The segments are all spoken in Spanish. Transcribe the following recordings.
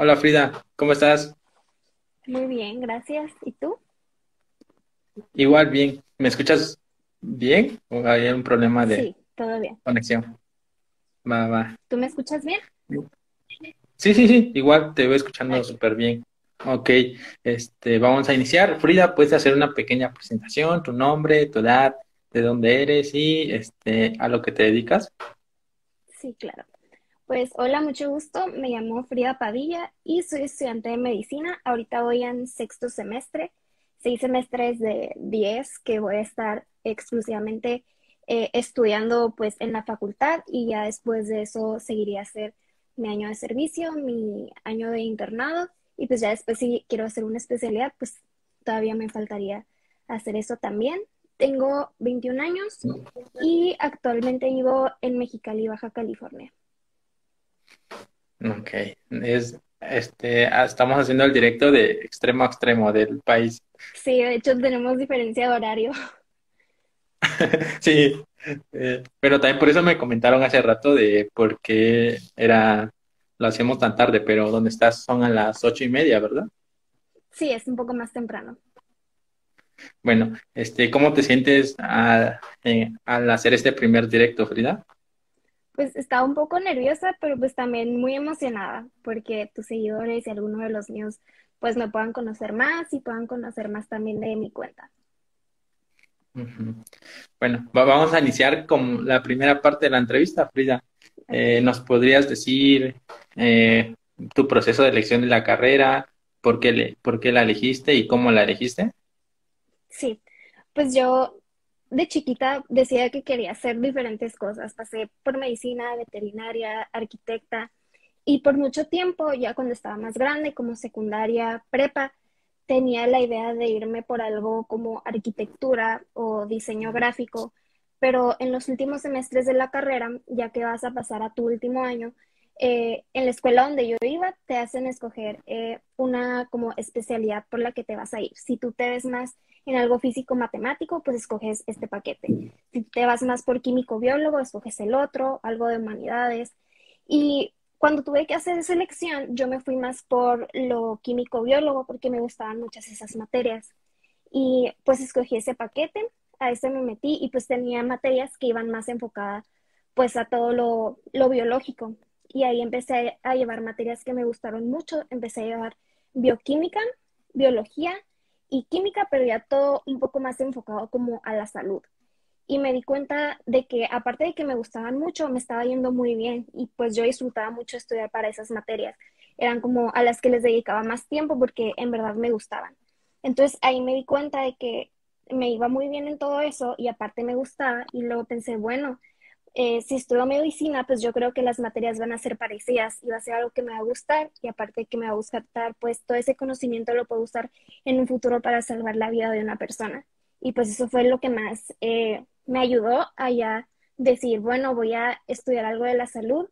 Hola Frida, ¿cómo estás? Muy bien, gracias. ¿Y tú? Igual bien. ¿Me escuchas bien? ¿O hay un problema de Sí, todo bien. conexión? Va, va. ¿Tú me escuchas bien? Sí, sí, sí, igual te voy escuchando súper bien. Ok, este, vamos a iniciar. Frida, puedes hacer una pequeña presentación, tu nombre, tu edad, de dónde eres y este, a lo que te dedicas. Sí, claro. Pues hola, mucho gusto. Me llamo Frida Padilla y soy estudiante de medicina. Ahorita voy en sexto semestre, seis semestres de diez que voy a estar exclusivamente eh, estudiando pues en la facultad y ya después de eso seguiría a hacer mi año de servicio, mi año de internado y pues ya después si quiero hacer una especialidad, pues todavía me faltaría hacer eso también. Tengo 21 años y actualmente vivo en Mexicali, Baja California. Ok, es, este, ah, estamos haciendo el directo de extremo a extremo del país. Sí, de hecho tenemos diferencia de horario. Sí, eh, pero también por eso me comentaron hace rato de por qué era, lo hacemos tan tarde, pero donde estás son a las ocho y media, ¿verdad? Sí, es un poco más temprano. Bueno, este, ¿cómo te sientes a- eh, al hacer este primer directo, Frida? Pues estaba un poco nerviosa, pero pues también muy emocionada porque tus seguidores y algunos de los míos pues me puedan conocer más y puedan conocer más también de mi cuenta. Bueno, va- vamos a iniciar con la primera parte de la entrevista, Frida. Eh. ¿nos podrías decir eh, tu proceso de elección de la carrera, por qué le- por qué la elegiste y cómo la elegiste? Sí, pues yo de chiquita decía que quería hacer diferentes cosas. Pasé por medicina, veterinaria, arquitecta y por mucho tiempo, ya cuando estaba más grande, como secundaria, prepa, tenía la idea de irme por algo como arquitectura o diseño gráfico, pero en los últimos semestres de la carrera, ya que vas a pasar a tu último año, eh, en la escuela donde yo iba, te hacen escoger eh, una como especialidad por la que te vas a ir. Si tú te ves más en algo físico-matemático, pues escoges este paquete. Si te vas más por químico-biólogo, escoges el otro, algo de humanidades. Y cuando tuve que hacer selección, yo me fui más por lo químico-biólogo porque me gustaban muchas esas materias. Y pues escogí ese paquete, a ese me metí y pues tenía materias que iban más enfocadas pues a todo lo, lo biológico. Y ahí empecé a llevar materias que me gustaron mucho. Empecé a llevar bioquímica, biología y química, pero ya todo un poco más enfocado como a la salud. Y me di cuenta de que aparte de que me gustaban mucho, me estaba yendo muy bien y pues yo disfrutaba mucho estudiar para esas materias. Eran como a las que les dedicaba más tiempo porque en verdad me gustaban. Entonces ahí me di cuenta de que me iba muy bien en todo eso y aparte me gustaba y luego pensé, bueno, eh, si estudio medicina, pues yo creo que las materias van a ser parecidas y va a ser algo que me va a gustar y aparte que me va a gustar, pues todo ese conocimiento lo puedo usar en un futuro para salvar la vida de una persona. Y pues eso fue lo que más eh, me ayudó a ya decir, bueno, voy a estudiar algo de la salud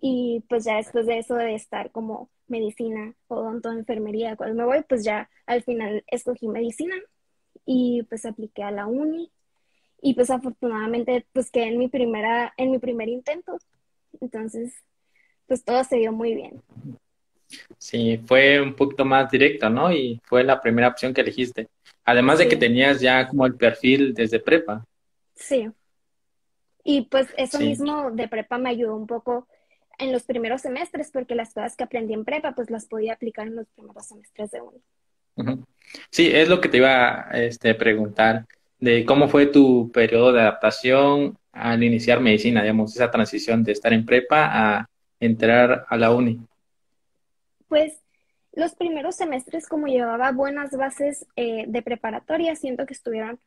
y pues ya después de eso de estar como medicina, odonto, enfermería, cuando me voy, pues ya al final escogí medicina y pues apliqué a la uni y pues afortunadamente pues quedé en mi primera, en mi primer intento. Entonces, pues todo se dio muy bien. Sí, fue un poquito más directo, ¿no? Y fue la primera opción que elegiste. Además de que tenías ya como el perfil desde prepa. sí. Y pues eso Sí. mismo de prepa me ayudó un poco en los primeros semestres porque las cosas que aprendí en prepa pues las podía aplicar en los primeros semestres de uni. Ujú. Sí, es lo que te iba a este, preguntar, de cómo fue tu periodo de adaptación al iniciar medicina, digamos, esa transición de estar en prepa a entrar a la uni. Pues los primeros semestres, como llevaba buenas bases eh, de preparatoria, siento que estuvieron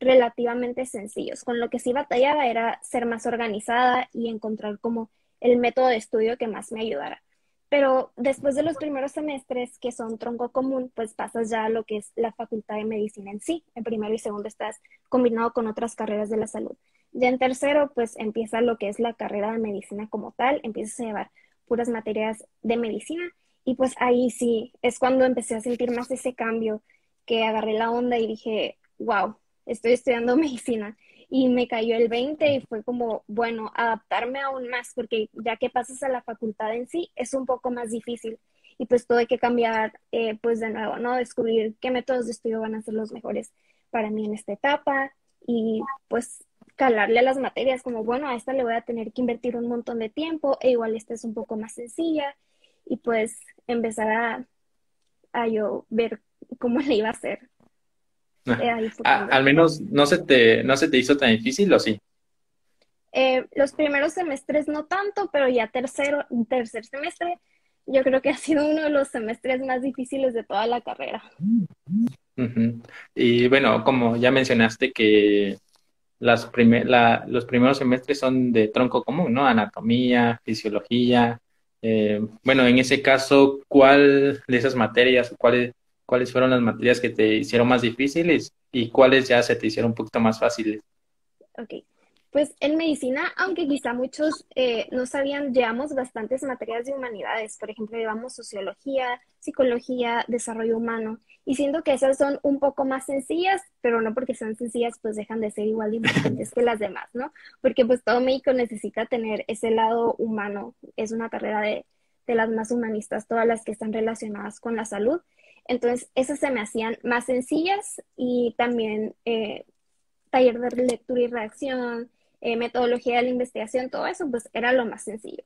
relativamente sencillos. Con lo que sí batallaba era ser más organizada y encontrar como el método de estudio que más me ayudara. Pero después de los primeros semestres, que son tronco común, pues pasas ya a lo que es la facultad de medicina en sí. En primero y segundo estás combinado con otras carreras de la salud. Ya en tercero, pues empieza lo que es la carrera de medicina como tal, empiezas a llevar puras materias de medicina y pues ahí sí, es cuando empecé a sentir más ese cambio, que agarré la onda y dije, wow, estoy estudiando medicina. Y me cayó el 20 y fue como, bueno, adaptarme aún más, porque ya que pasas a la facultad en sí, es un poco más difícil. y pues tuve que cambiar eh, pues de nuevo, ¿no? Descubrir qué métodos de estudio van a ser los mejores para mí en esta etapa y pues calarle a las materias como, bueno, a esta le voy a tener que invertir un montón de tiempo e igual esta es un poco más sencilla y pues empezar a, a yo ver cómo le iba a hacer. Eh, al menos no se te no se te hizo tan difícil o sí eh, los primeros semestres no tanto pero ya tercero tercer semestre yo creo que ha sido uno de los semestres más difíciles de toda la carrera. Y bueno como ya mencionaste que las los primeros semestres son de tronco común no anatomía fisiología eh, bueno en ese caso cuál de esas materias cuáles cuáles fueron las materias que te hicieron más difíciles y cuáles ya se te hicieron un poquito más fáciles. Ok, pues en medicina, aunque quizá muchos eh, no sabían, llevamos bastantes materias de humanidades. Por ejemplo, llevamos sociología, psicología, desarrollo humano. Y siento que esas son un poco más sencillas, pero no porque sean sencillas, pues dejan de ser igual de importantes que las demás, ¿no? Porque pues todo médico necesita tener ese lado humano. Es una carrera de, de las más humanistas, todas las que están relacionadas con la salud. Entonces, esas se me hacían más sencillas y también eh, taller de lectura y reacción, eh, metodología de la investigación, todo eso, pues era lo más sencillo.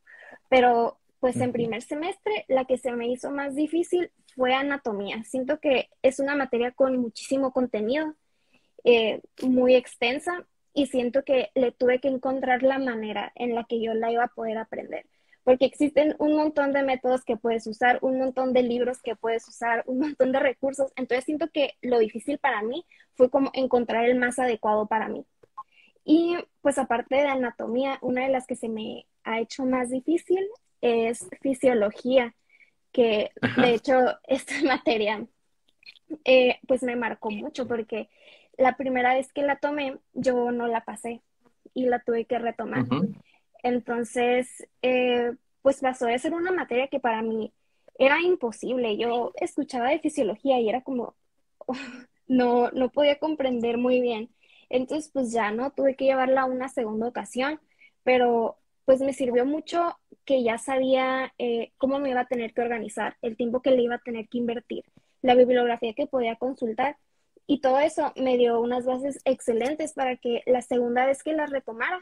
Pero, pues en primer semestre, la que se me hizo más difícil fue anatomía. Siento que es una materia con muchísimo contenido, eh, muy extensa, y siento que le tuve que encontrar la manera en la que yo la iba a poder aprender porque existen un montón de métodos que puedes usar, un montón de libros que puedes usar, un montón de recursos. Entonces siento que lo difícil para mí fue como encontrar el más adecuado para mí. Y pues aparte de anatomía, una de las que se me ha hecho más difícil es fisiología, que de hecho esta materia eh, pues me marcó mucho porque la primera vez que la tomé yo no la pasé y la tuve que retomar. Entonces, eh, pues pasó de ser una materia que para mí era imposible. Yo escuchaba de fisiología y era como, no, no podía comprender muy bien. Entonces, pues ya no, tuve que llevarla una segunda ocasión, pero pues me sirvió mucho que ya sabía eh, cómo me iba a tener que organizar, el tiempo que le iba a tener que invertir, la bibliografía que podía consultar y todo eso me dio unas bases excelentes para que la segunda vez que la retomara,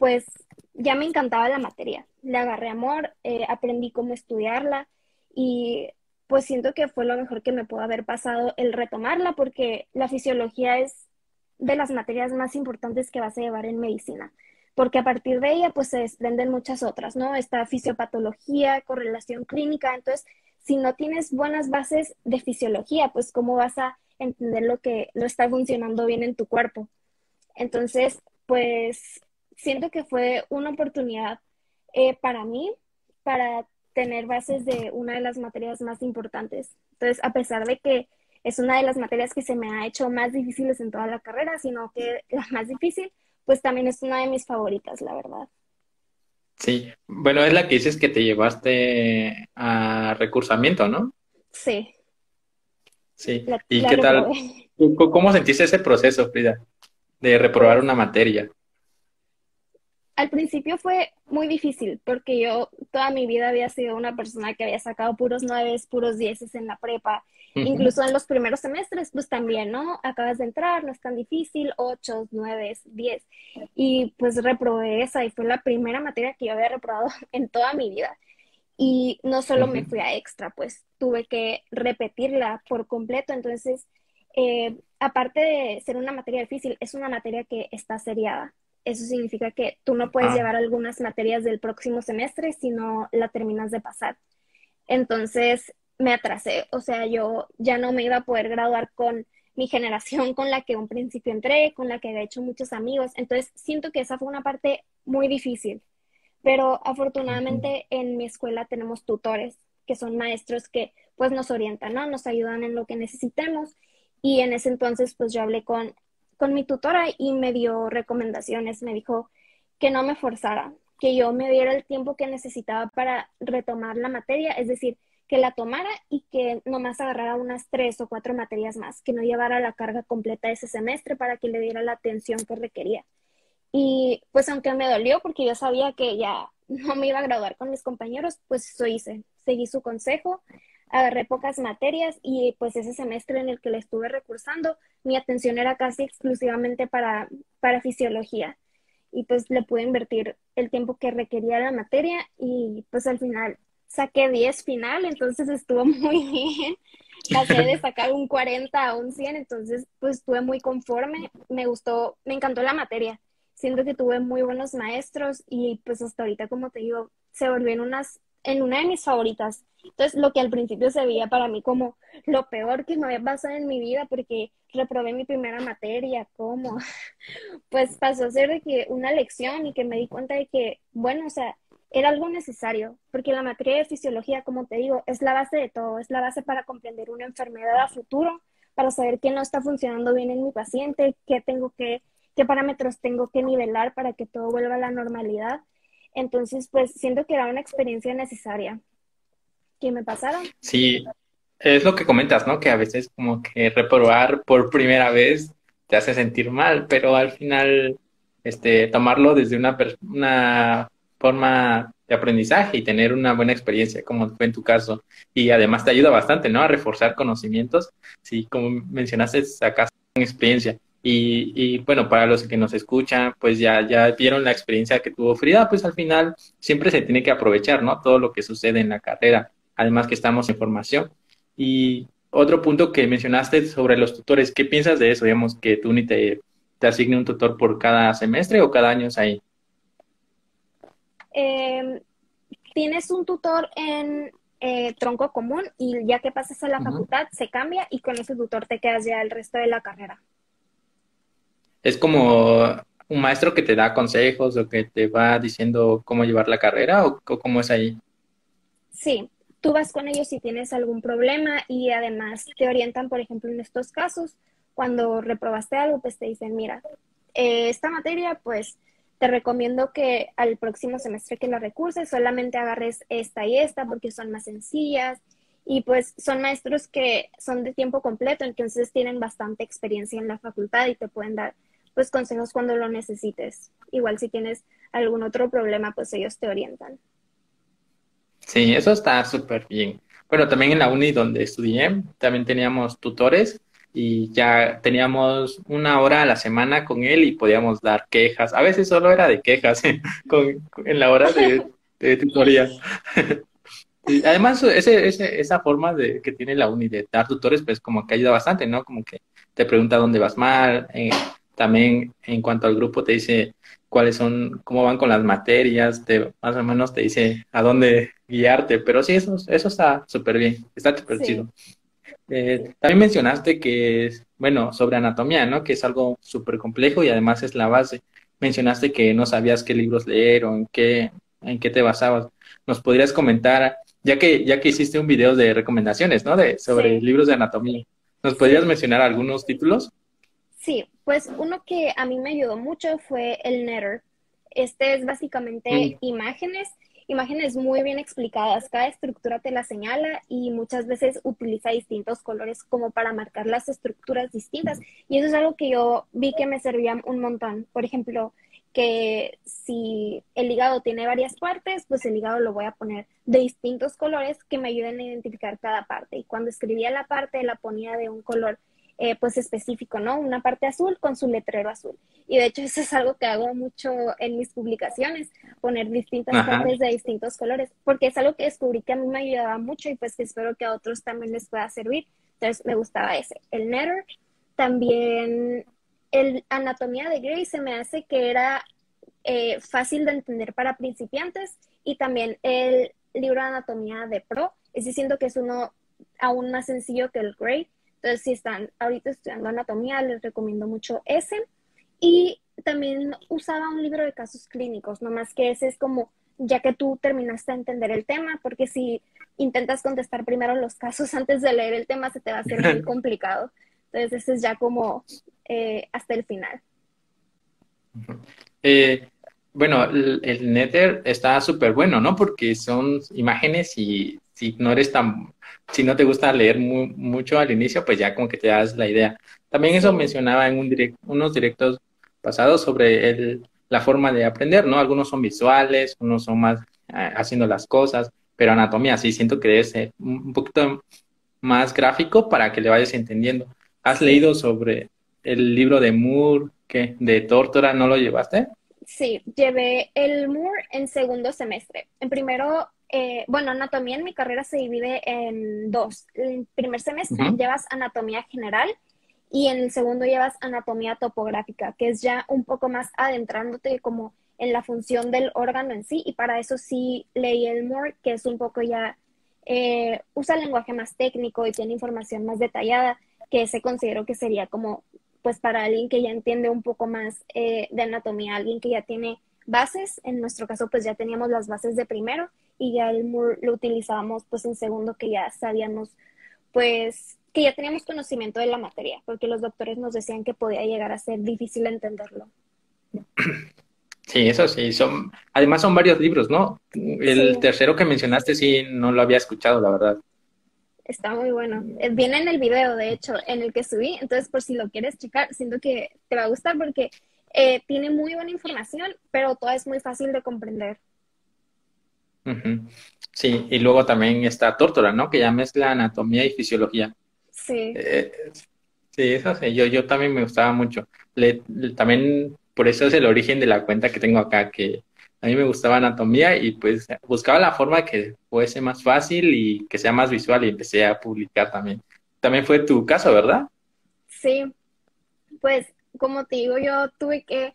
pues ya me encantaba la materia. Le agarré amor, eh, aprendí cómo estudiarla y pues siento que fue lo mejor que me pudo haber pasado el retomarla porque la fisiología es de las materias más importantes que vas a llevar en medicina, porque a partir de ella pues se desprenden muchas otras, ¿no? Está fisiopatología, correlación clínica, entonces si no tienes buenas bases de fisiología, pues cómo vas a entender lo que no está funcionando bien en tu cuerpo. Entonces, pues siento que fue una oportunidad eh, para mí para tener bases de una de las materias más importantes. Entonces, a pesar de que es una de las materias que se me ha hecho más difíciles en toda la carrera, sino que la más difícil, pues también es una de mis favoritas, la verdad. Sí, bueno, es la que dices que te llevaste a recursamiento, ¿no? Sí. Sí. ¿Y qué tal? ¿Cómo sentiste ese proceso, Frida, de reprobar una materia? Al principio fue muy difícil porque yo toda mi vida había sido una persona que había sacado puros nueves, puros dieces en la prepa. Incluso en los primeros semestres, pues también, ¿no? Acabas de entrar, no es tan difícil, ocho, nueve, diez. Y pues reprobé esa y fue la primera materia que yo había reprobado en toda mi vida. Y no solo me fui a extra, pues tuve que repetirla por completo. Entonces, eh, aparte de ser una materia difícil, es una materia que está seriada eso significa que tú no puedes ah. llevar algunas materias del próximo semestre si no la terminas de pasar. Entonces me atrasé, o sea, yo ya no me iba a poder graduar con mi generación con la que un principio entré, con la que había hecho muchos amigos. Entonces siento que esa fue una parte muy difícil. Pero afortunadamente en mi escuela tenemos tutores, que son maestros que pues nos orientan, ¿no? Nos ayudan en lo que necesitemos. Y en ese entonces pues yo hablé con con mi tutora y me dio recomendaciones, me dijo que no me forzara, que yo me diera el tiempo que necesitaba para retomar la materia, es decir, que la tomara y que nomás agarrara unas tres o cuatro materias más, que no llevara la carga completa ese semestre para que le diera la atención que requería. Y pues aunque me dolió porque yo sabía que ya no me iba a graduar con mis compañeros, pues eso hice. seguí su consejo, agarré pocas materias y pues ese semestre en el que le estuve recursando, mi atención era casi exclusivamente para, para fisiología y pues le pude invertir el tiempo que requería la materia y pues al final saqué 10 final, entonces estuvo muy bien. Pasé de sacar un 40 a un 100, entonces pues estuve muy conforme, me gustó, me encantó la materia. Siento que tuve muy buenos maestros y pues hasta ahorita, como te digo, se volvió en, unas, en una de mis favoritas. Entonces, lo que al principio se veía para mí como lo peor que me había pasado en mi vida porque reprobé mi primera materia, ¿cómo? Pues pasó a ser de que una lección y que me di cuenta de que, bueno, o sea, era algo necesario, porque la materia de fisiología, como te digo, es la base de todo, es la base para comprender una enfermedad a futuro, para saber qué no está funcionando bien en mi paciente, qué tengo que, qué parámetros tengo que nivelar para que todo vuelva a la normalidad. Entonces, pues siento que era una experiencia necesaria que me pasaron. Sí, es lo que comentas, ¿no? Que a veces como que reprobar por primera vez te hace sentir mal, pero al final, este, tomarlo desde una, una forma de aprendizaje y tener una buena experiencia, como fue en tu caso. Y además te ayuda bastante, ¿no? A reforzar conocimientos. Sí, como mencionaste, sacas una experiencia. Y, y, bueno, para los que nos escuchan, pues ya, ya vieron la experiencia que tuvo Frida, pues al final siempre se tiene que aprovechar, ¿no? Todo lo que sucede en la carrera, además que estamos en formación. Y otro punto que mencionaste sobre los tutores, ¿qué piensas de eso? Digamos, que tú ni te, te asigne un tutor por cada semestre o cada año es ahí. Em, tienes un tutor en eh, tronco común y ya que pasas a la facultad se cambia y con ese tutor te quedas ya el resto de la carrera. Es como un maestro que te da consejos o que te va diciendo cómo llevar la carrera o, cómo es ahí. Sí, tú vas con ellos si tienes algún problema y además te orientan, por ejemplo, en estos casos, cuando reprobaste algo, pues te dicen, mira, eh, esta materia, pues te recomiendo que al próximo semestre que la recurses solamente agarres esta y esta porque son más sencillas y pues son maestros que son de tiempo completo, entonces tienen bastante experiencia en la facultad y te pueden dar pues consejos cuando lo necesites. Igual si tienes algún otro problema, pues ellos te orientan. Sí, eso está súper bien. Bueno, también en la uni donde estudié, también teníamos tutores y ya teníamos una hora a la semana con él y podíamos dar quejas. A veces solo era de quejas con, en la hora de, tutoría. y además, ese, ese, esa forma de, que tiene la uni de dar tutores, pues como que ayuda bastante, ¿no? Como que te pregunta dónde vas mal. Eh, también en cuanto al grupo te dice cuáles son, cómo van con las materias, te, más o menos te dice a dónde guiarte. Pero sí, eso, eso está súper bien, está súper chido. Eh, también mencionaste que, bueno, sobre anatomía, ¿no? Que es algo súper complejo y además es la base. Mencionaste que no sabías qué libros leer o en qué, en qué te basabas. ¿Nos podrías comentar, ya que, ya que hiciste un video de recomendaciones, ¿no? De, sobre libros de anatomía. ¿Nos podrías mencionar algunos títulos? Sí, pues uno que a mí me ayudó mucho fue el Netter. Este es básicamente mm. imágenes imágenes muy bien explicadas. Cada estructura te la señala y muchas veces utiliza distintos colores como para marcar las estructuras distintas. Y eso es algo que yo vi que me servía un montón. Por ejemplo, que si el hígado tiene varias partes, pues el hígado lo voy a poner de distintos colores que me ayuden a identificar cada parte. Y cuando escribía la parte, la ponía de un color eh, pues específico, ¿no? Una parte azul con su letrero azul. Y de hecho eso es algo que hago mucho en mis publicaciones, poner distintas partes de distintos colores, porque es algo que descubrí que a mí me ayudaba mucho y pues que espero que a otros también les pueda servir. Entonces me gustaba ese. El Netter, también el Anatomía de Grey se me hace que era eh, fácil de entender para principiantes y también el libro de Anatomía de Pro, es diciendo que es uno aún más sencillo que el Grey entonces, si están ahorita estudiando anatomía, les recomiendo mucho ese. Y también usaba un libro de casos clínicos, nomás que ese es como ya que tú terminaste de entender el tema, porque si intentas contestar primero los casos antes de leer el tema, se te va a hacer muy complicado. Entonces, ese es ya como eh, hasta el final. Eh, bueno, el, el Nether está súper bueno, ¿no? Porque son imágenes y si no eres tan si no te gusta leer mucho al inicio, pues ya como que te das la idea. También eso mencionaba en un unos directos pasados sobre el, la forma de aprender, ¿no? Algunos son visuales, unos son más eh, haciendo las cosas, pero anatomía sí siento que debe ser un poquito más gráfico para que le vayas entendiendo. ¿Has leído sobre el libro de Moore, que de Tórtora, no lo llevaste? Sí, llevé el Moore en segundo semestre. En primero, eh, bueno, anatomía en mi carrera se divide en dos. En primer semestre llevas anatomía general y en el segundo llevas anatomía topográfica, que es ya un poco más adentrándote como en la función del órgano en sí. Y para eso sí leí el Moore, que es un poco ya, eh, usa lenguaje más técnico y tiene información más detallada, que ese considero que sería como pues para alguien que ya entiende un poco más eh, de anatomía, alguien que ya tiene bases, en nuestro caso pues ya teníamos las bases de primero y ya el Moore lo utilizábamos pues en segundo que ya sabíamos pues que ya teníamos conocimiento de la materia, porque los doctores nos decían que podía llegar a ser difícil entenderlo. Sí, eso sí, son, además son varios libros, ¿no? El tercero que mencionaste sí no lo había escuchado, la verdad. Está muy bueno. Eh, viene en el video, de hecho, en el que subí. Entonces, por si lo quieres checar, siento que te va a gustar porque eh, tiene muy buena información, pero todo es muy fácil de comprender. Sí, y luego también está Tórtora, ¿no? Que ya mezcla anatomía y fisiología. Sí. Eh, sí, eso sí, yo, yo también me gustaba mucho. también por eso es el origen de la cuenta que tengo acá, que a mí me gustaba anatomía y pues buscaba la forma que fuese más fácil y que sea más visual y empecé a publicar también. También fue tu caso, ¿verdad? Sí, pues como te digo, yo tuve que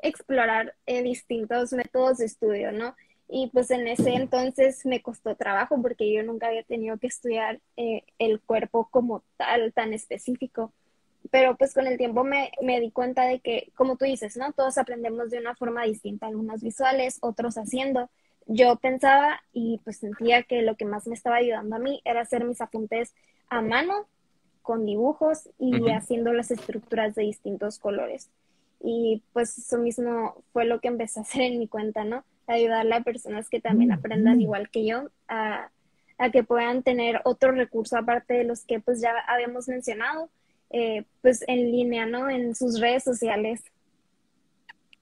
explorar eh, distintos métodos de estudio, ¿no? Y pues en ese entonces me costó trabajo porque yo nunca había tenido que estudiar eh, el cuerpo como tal, tan específico pero pues con el tiempo me, me, di cuenta de que, como tú dices, ¿no? Todos aprendemos de una forma distinta, algunos visuales, otros haciendo. Yo pensaba y pues sentía que lo que más me estaba ayudando a mí era hacer mis apuntes a mano, con dibujos y haciendo las estructuras de distintos colores. Y pues eso mismo fue lo que empecé a hacer en mi cuenta, ¿no? Ayudarle a personas que también aprendan igual que yo a, a que puedan tener otro recurso aparte de los que pues ya habíamos mencionado eh, pues en línea, ¿no? En sus redes sociales.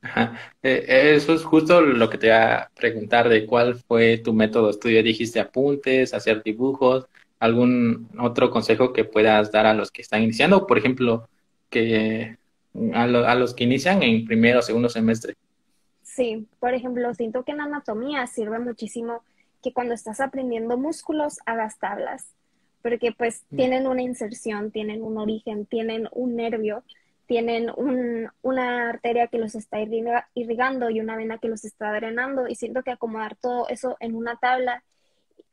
Ajá. Eh, eso es justo lo que te iba a preguntar de cuál fue tu método de estudio. Dijiste apuntes, hacer dibujos, algún otro consejo que puedas dar a los que están iniciando, por ejemplo, que a, a los que inician en primero o segundo semestre. Sí, por ejemplo, siento que en anatomía sirve muchísimo que cuando estás aprendiendo músculos hagas tablas porque pues mm. tienen una inserción, tienen un origen, tienen un nervio, tienen una arteria que los está irrigando y una vena que los está drenando y siento que acomodar todo eso en una tabla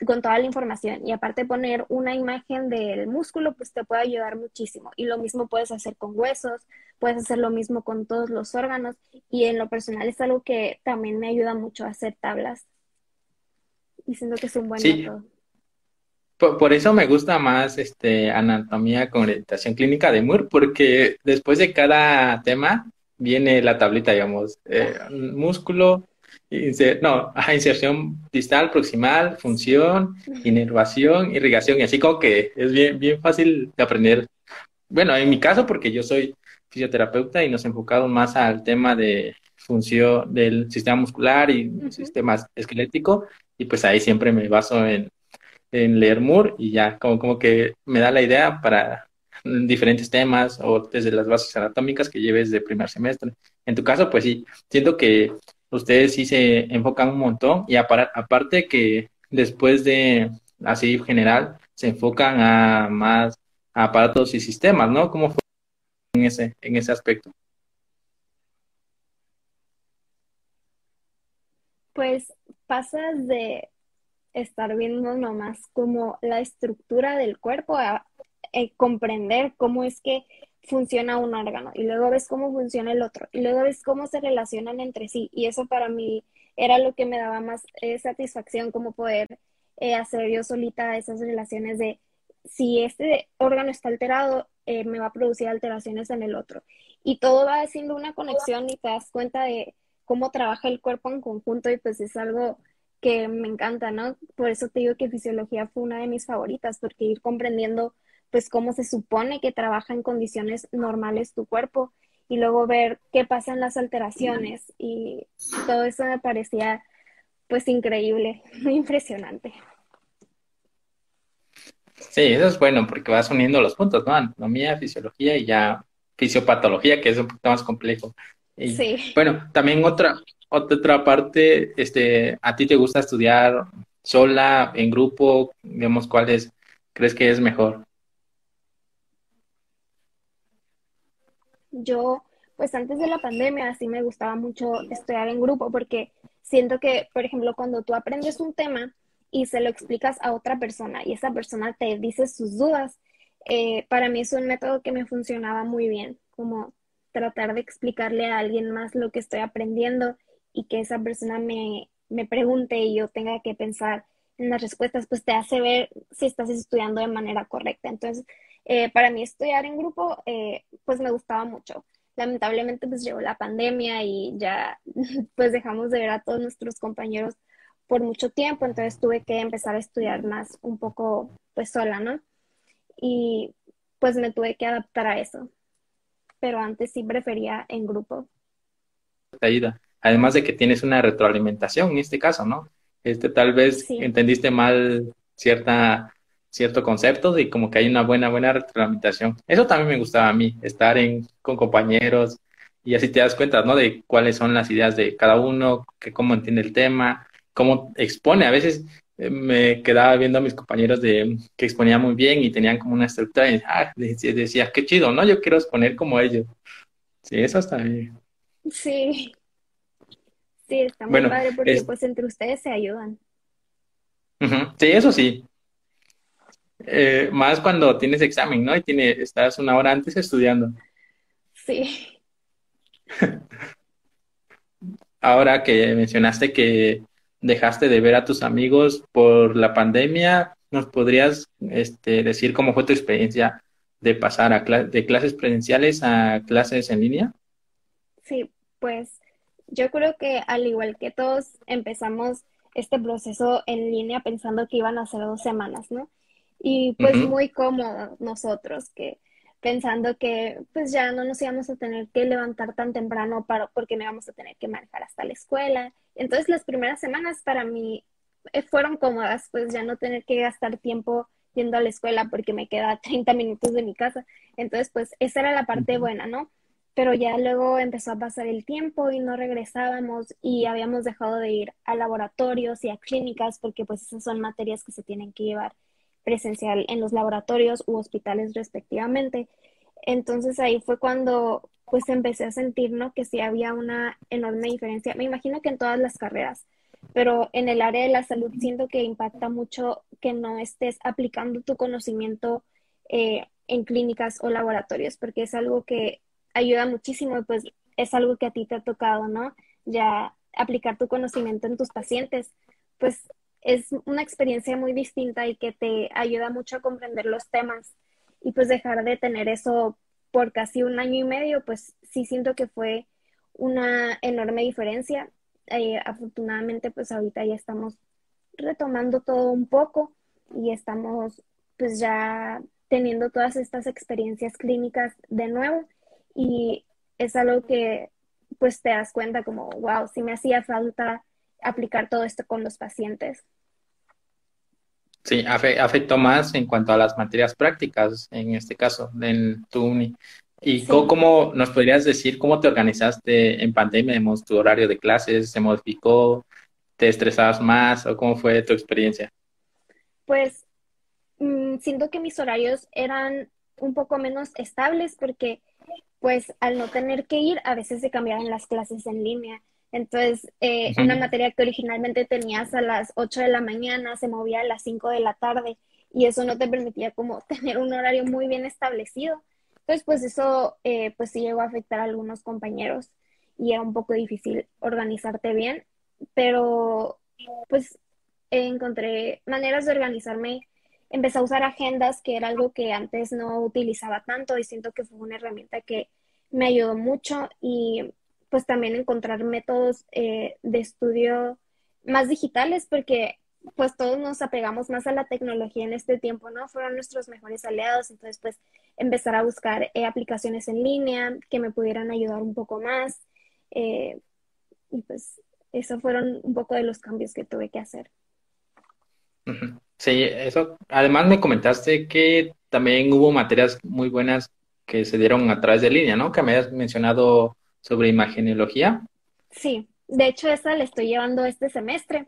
con toda la información y aparte poner una imagen del músculo pues te puede ayudar muchísimo y lo mismo puedes hacer con huesos, puedes hacer lo mismo con todos los órganos y en lo personal es algo que también me ayuda mucho a hacer tablas y siento que es un buen método. Por, eso me gusta más este anatomía con orientación clínica de Moore, porque después de cada tema viene la tablita, digamos, eh, músculo, no, inserción distal, proximal, función, inervación, irrigación, y así como que es bien, bien fácil de aprender. Bueno, en mi caso, porque yo soy fisioterapeuta y nos enfocamos más al tema de función del sistema muscular y sistema esquelético, y pues ahí siempre me baso en en leer Moore y ya, como, como que me da la idea para diferentes temas o desde las bases anatómicas que lleves de primer semestre. En tu caso, pues sí, siento que ustedes sí se enfocan un montón y aparte que después de así general se enfocan a más aparatos y sistemas, ¿no? ¿Cómo fue en ese, en ese aspecto? Pues pasas de estar viendo nomás como la estructura del cuerpo, a, eh, comprender cómo es que funciona un órgano y luego ves cómo funciona el otro y luego ves cómo se relacionan entre sí y eso para mí era lo que me daba más eh, satisfacción como poder eh, hacer yo solita esas relaciones de si este órgano está alterado me va a producir alteraciones en el otro y todo va haciendo una conexión y te das cuenta de cómo trabaja el cuerpo en conjunto y pues es algo que me encanta, ¿no? Por eso te digo que fisiología fue una de mis favoritas, porque ir comprendiendo pues cómo se supone que trabaja en condiciones normales tu cuerpo y luego ver qué pasa en las alteraciones y todo eso me parecía pues increíble, muy impresionante. Sí, eso es bueno porque vas uniendo los puntos, ¿no? Anatomía, fisiología y ya fisiopatología, que es un poquito más complejo. sí. Bueno, también otra, otra parte, este, ¿a ti te gusta estudiar sola, en grupo? Digamos, ¿cuál es, crees que es mejor? Yo, pues antes de la pandemia, sí me gustaba mucho estudiar en grupo porque siento que, por ejemplo, cuando tú aprendes un tema y se lo explicas a otra persona y esa persona te dice sus dudas, eh, para mí es un método que me funcionaba muy bien, como tratar de explicarle a alguien más lo que estoy aprendiendo y que esa persona me, me pregunte y yo tenga que pensar en las respuestas, pues te hace ver si estás estudiando de manera correcta. Entonces, eh, para mí estudiar en grupo, eh, pues me gustaba mucho. Lamentablemente, pues llegó la pandemia y ya, pues dejamos de ver a todos nuestros compañeros por mucho tiempo, entonces tuve que empezar a estudiar más un poco, pues sola, ¿no? Y pues me tuve que adaptar a eso. Pero antes sí prefería en grupo. Ayuda. Además de que tienes una retroalimentación en este caso, ¿no? Este, tal vez entendiste mal cierta, cierto concepto y como que hay una buena, buena retroalimentación. Eso también me gustaba a mí, estar en, con compañeros y así te das cuenta, ¿no? De cuáles son las ideas de cada uno, que cómo entiende el tema, cómo expone. A veces eh, me quedaba viendo a mis compañeros de que exponían muy bien y tenían como una estructura y ah, decía, qué chido, ¿no? Yo quiero exponer como ellos. Sí, eso está bien. Sí. Sí, está muy padre porque pues entre ustedes se ayudan. Sí, eso sí. Eh, más cuando tienes examen, ¿no? Y tiene, estás una hora antes estudiando. Sí. Ahora que mencionaste que dejaste de ver a tus amigos por la pandemia, ¿nos podrías este, decir cómo fue tu experiencia de pasar a de clases presenciales a clases en línea? Sí, pues yo creo que al igual que todos empezamos este proceso en línea pensando que iban a ser dos semanas, ¿no? Y pues muy cómodo nosotros, que pensando que pues ya no nos íbamos a tener que levantar tan temprano para, porque no íbamos a tener que manejar hasta la escuela. Entonces las primeras semanas para mí eh, fueron cómodas, pues ya no tener que gastar tiempo yendo a la escuela porque me queda 30 minutos de mi casa. Entonces pues esa era la parte buena, ¿no? pero ya luego empezó a pasar el tiempo y no regresábamos y habíamos dejado de ir a laboratorios y a clínicas porque pues esas son materias que se tienen que llevar presencial en los laboratorios u hospitales respectivamente. Entonces ahí fue cuando pues empecé a sentir, ¿no? Que sí había una enorme diferencia. Me imagino que en todas las carreras, pero en el área de la salud siento que impacta mucho que no estés aplicando tu conocimiento eh, en clínicas o laboratorios, porque es algo que ayuda muchísimo pues es algo que a ti te ha tocado, ¿no? Ya aplicar tu conocimiento en tus pacientes, pues es una experiencia muy distinta y que te ayuda mucho a comprender los temas y pues dejar de tener eso por casi un año y medio, pues sí siento que fue una enorme diferencia. Eh, afortunadamente pues ahorita ya estamos retomando todo un poco y estamos pues ya teniendo todas estas experiencias clínicas de nuevo y es algo que pues te das cuenta como, wow, si me hacía falta aplicar todo esto con los pacientes. Sí, afectó más en cuanto a las materias prácticas, en este caso, en tu uni. ¿Y cómo, nos podrías decir cómo te organizaste en pandemia? ¿Tu horario de clases se modificó? ¿Te estresabas más o cómo fue tu experiencia? Pues mm, siento que mis horarios eran un poco menos estables porque pues al no tener que ir, a veces se cambiaban las clases en línea. Entonces, eh, una materia que originalmente tenías a las 8 de la mañana se movía a las 5 de la tarde y eso no te permitía como tener un horario muy bien establecido. Entonces, pues eso eh, pues sí llegó a afectar a algunos compañeros y era un poco difícil organizarte bien, pero pues encontré maneras de organizarme empecé a usar agendas, que era algo que antes no utilizaba tanto y siento que fue una herramienta que me ayudó mucho y pues también encontrar métodos eh, de estudio más digitales porque pues todos nos apegamos más a la tecnología en este tiempo, ¿no? Fueron nuestros mejores aliados, entonces pues empezar a buscar eh, aplicaciones en línea que me pudieran ayudar un poco más eh, y pues Esos fueron un poco de los cambios que tuve que hacer. Sí, eso. Además me comentaste que también hubo materias muy buenas que se dieron a través de línea, ¿no? Que me has mencionado sobre imagenología. Sí, de hecho esa la estoy llevando este semestre.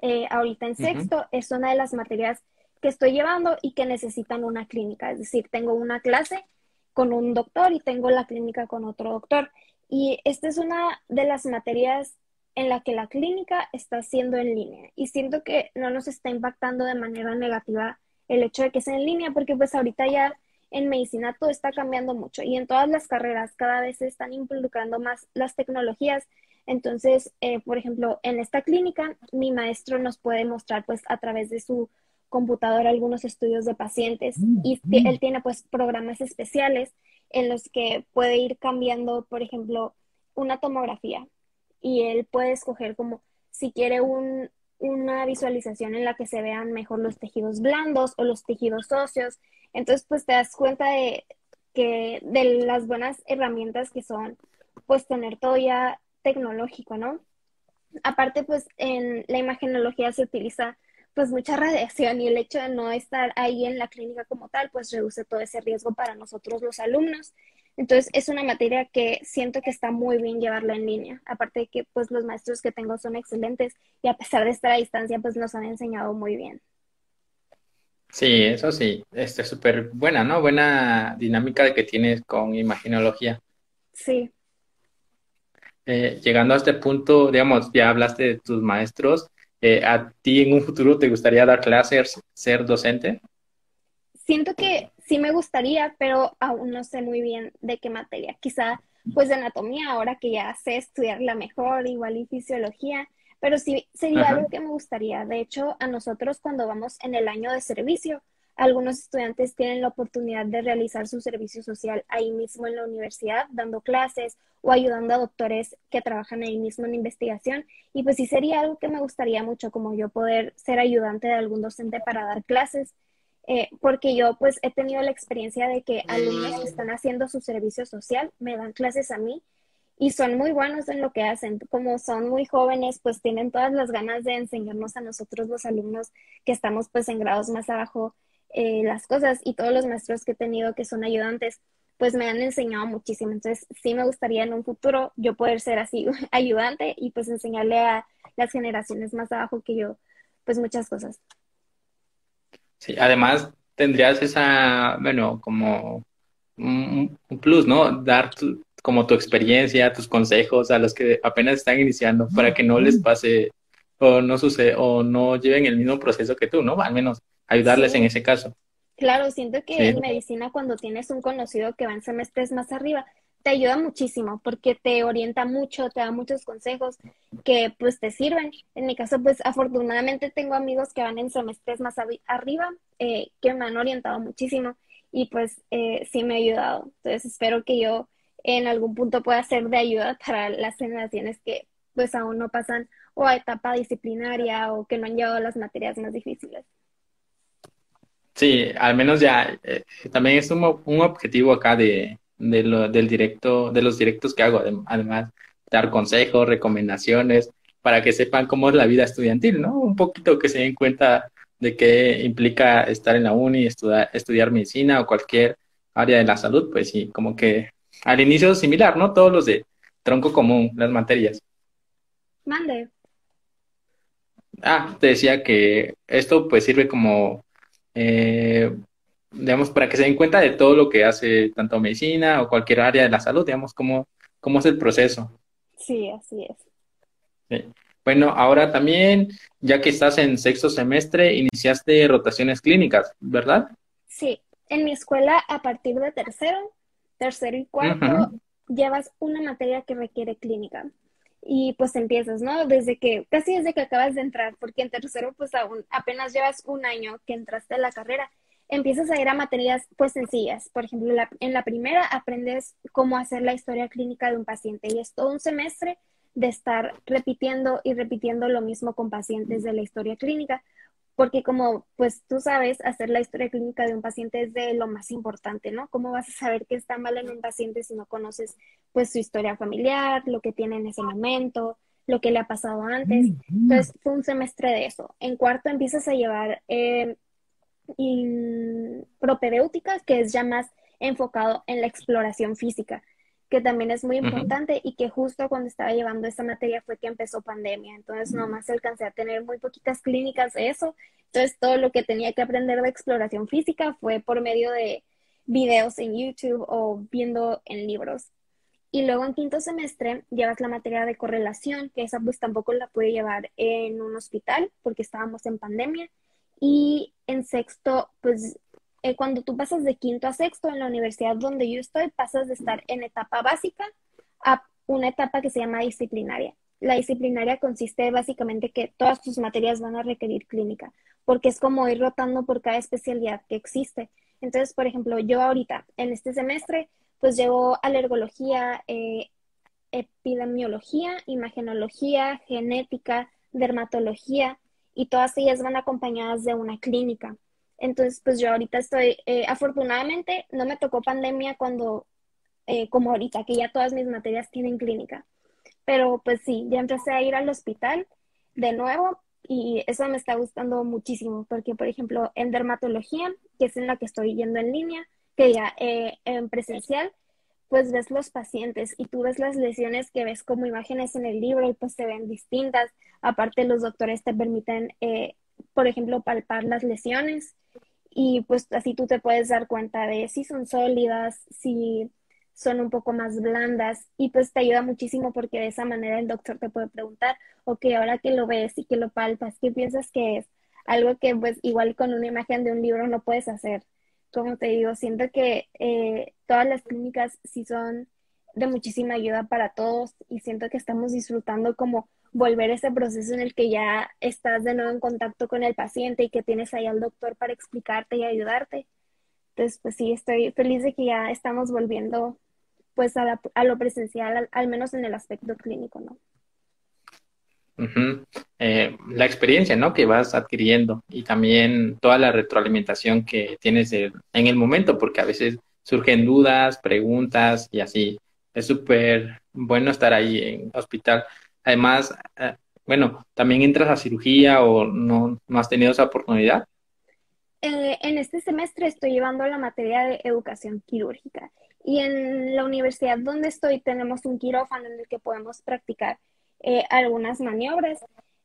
Eh, ahorita en sexto es una de las materias que estoy llevando y que necesitan una clínica. Es decir, tengo una clase con un doctor y tengo la clínica con otro doctor. Y esta es una de las materias en la que la clínica está siendo en línea. Y siento que no nos está impactando de manera negativa el hecho de que sea en línea, porque pues ahorita ya en medicina todo está cambiando mucho y en todas las carreras cada vez se están involucrando más las tecnologías. Entonces, eh, por ejemplo, en esta clínica, mi maestro nos puede mostrar pues a través de su computadora algunos estudios de pacientes y él tiene pues programas especiales en los que puede ir cambiando, por ejemplo, una tomografía y él puede escoger como si quiere un, una visualización en la que se vean mejor los tejidos blandos o los tejidos óseos. Entonces, pues te das cuenta de que de las buenas herramientas que son, pues tener todo ya tecnológico, ¿no? Aparte, pues en la imagenología se utiliza pues mucha radiación y el hecho de no estar ahí en la clínica como tal, pues reduce todo ese riesgo para nosotros los alumnos. Entonces es una materia que siento que está muy bien llevarla en línea. Aparte de que pues los maestros que tengo son excelentes y a pesar de estar a distancia pues nos han enseñado muy bien. Sí, eso sí, es súper buena, ¿no? Buena dinámica de que tienes con imaginología. Sí. Eh, llegando a este punto, digamos, ya hablaste de tus maestros, eh, ¿A ti en un futuro te gustaría dar clases, ser docente? Siento que sí me gustaría, pero aún no sé muy bien de qué materia. Quizá pues de anatomía, ahora que ya sé estudiarla mejor, igual y fisiología, pero sí sería algo que me gustaría. De hecho, a nosotros cuando vamos en el año de servicio, algunos estudiantes tienen la oportunidad de realizar su servicio social ahí mismo en la universidad, dando clases o ayudando a doctores que trabajan ahí mismo en investigación. Y pues sí sería algo que me gustaría mucho, como yo poder ser ayudante de algún docente para dar clases, eh, porque yo pues he tenido la experiencia de que alumnos que están haciendo su servicio social me dan clases a mí y son muy buenos en lo que hacen. Como son muy jóvenes, pues tienen todas las ganas de enseñarnos a nosotros los alumnos que estamos pues en grados más abajo eh, las cosas y todos los maestros que he tenido que son ayudantes, pues me han enseñado muchísimo. Entonces, sí me gustaría en un futuro yo poder ser así ayudante y pues enseñarle a las generaciones más abajo que yo, pues muchas cosas. Sí, además tendrías esa, bueno, como un, plus, ¿no? Dar como tu experiencia, tus consejos a los que apenas están iniciando para que no les pase o no sucede o no lleven el mismo proceso que tú, ¿no? Al menos ayudarles en ese caso. Claro, siento que en medicina cuando tienes un conocido que va en semestres más arriba, te ayuda muchísimo porque te orienta mucho, te da muchos consejos que pues te sirven. En mi caso, pues afortunadamente tengo amigos que van en semestres más arriba eh, que me han orientado muchísimo y pues eh, sí me ha ayudado. Entonces espero que yo en algún punto pueda ser de ayuda para las generaciones que pues aún no pasan o a etapa disciplinaria o que no han llevado las materias más difíciles. Sí, al menos ya, eh, también es un, objetivo acá de, lo, del directo, de los directos que hago, además, dar consejos, recomendaciones, para que sepan cómo es la vida estudiantil, ¿no? Un poquito que se den cuenta de qué implica estar en la uni, estudiar, estudiar medicina o cualquier área de la salud, pues sí, como que al inicio similar, ¿no? Todos los de tronco común, las materias. Mande. Ah, te decía que esto pues sirve como eh, digamos, para que se den cuenta de todo lo que hace tanto medicina o cualquier área de la salud, digamos, cómo, cómo es el proceso. Sí, así es. Bueno, ahora también, ya que estás en sexto semestre, iniciaste rotaciones clínicas, ¿verdad? Sí, en mi escuela a partir de tercero, tercero y cuarto, llevas una materia que requiere clínica y pues empiezas, ¿no? Desde que, casi desde que acabas de entrar, porque en tercero pues aún apenas llevas un año que entraste a la carrera, empiezas a ir a materias pues sencillas. Por ejemplo, en la primera aprendes cómo hacer la historia clínica de un paciente y es todo un semestre de estar repitiendo y repitiendo lo mismo con pacientes de la historia clínica porque como pues tú sabes, hacer la historia clínica de un paciente es de lo más importante, ¿no? ¿Cómo vas a saber que está mal en un paciente si no conoces pues su historia familiar, lo que tiene en ese momento, lo que le ha pasado antes. Entonces fue un semestre de eso. En cuarto empiezas a llevar eh, propedéutica, que es ya más enfocado en la exploración física, que también es muy importante y que justo cuando estaba llevando esa materia fue que empezó pandemia. Entonces nomás alcancé a tener muy poquitas clínicas de eso. Entonces todo lo que tenía que aprender de exploración física fue por medio de videos en YouTube o viendo en libros. Y luego en quinto semestre llevas la materia de correlación, que esa pues tampoco la pude llevar en un hospital porque estábamos en pandemia. Y en sexto, pues eh, cuando tú pasas de quinto a sexto en la universidad donde yo estoy, pasas de estar en etapa básica a una etapa que se llama disciplinaria. La disciplinaria consiste básicamente que todas tus materias van a requerir clínica, porque es como ir rotando por cada especialidad que existe. Entonces, por ejemplo, yo ahorita, en este semestre, pues llevo alergología, eh, epidemiología, imagenología, genética, dermatología y todas ellas van acompañadas de una clínica. Entonces, pues yo ahorita estoy, eh, afortunadamente no me tocó pandemia cuando, eh, como ahorita, que ya todas mis materias tienen clínica. Pero pues sí, ya empecé a ir al hospital de nuevo y eso me está gustando muchísimo porque, por ejemplo, en dermatología, que es en la que estoy yendo en línea, que ya eh, en presencial, pues ves los pacientes y tú ves las lesiones que ves como imágenes en el libro y pues se ven distintas. Aparte, los doctores te permiten, eh, por ejemplo, palpar las lesiones y pues así tú te puedes dar cuenta de si son sólidas, si son un poco más blandas y pues te ayuda muchísimo porque de esa manera el doctor te puede preguntar, ok, ahora que lo ves y que lo palpas, ¿qué piensas que es? Algo que pues igual con una imagen de un libro no puedes hacer como te digo, siento que eh, todas las clínicas sí son de muchísima ayuda para todos y siento que estamos disfrutando como volver ese proceso en el que ya estás de nuevo en contacto con el paciente y que tienes ahí al doctor para explicarte y ayudarte. Entonces, pues sí, estoy feliz de que ya estamos volviendo pues a, lo presencial, al menos en el aspecto clínico, ¿no? Eh, la experiencia ¿no? que vas adquiriendo y también toda la retroalimentación que tienes en el momento, porque a veces surgen dudas, preguntas y así. Es súper bueno estar ahí en hospital. Además, eh, bueno, ¿también entras a cirugía o no, no has tenido esa oportunidad? Eh, en este semestre estoy llevando la materia de educación quirúrgica y en la universidad donde estoy tenemos un quirófano en el que podemos practicar eh, algunas maniobras.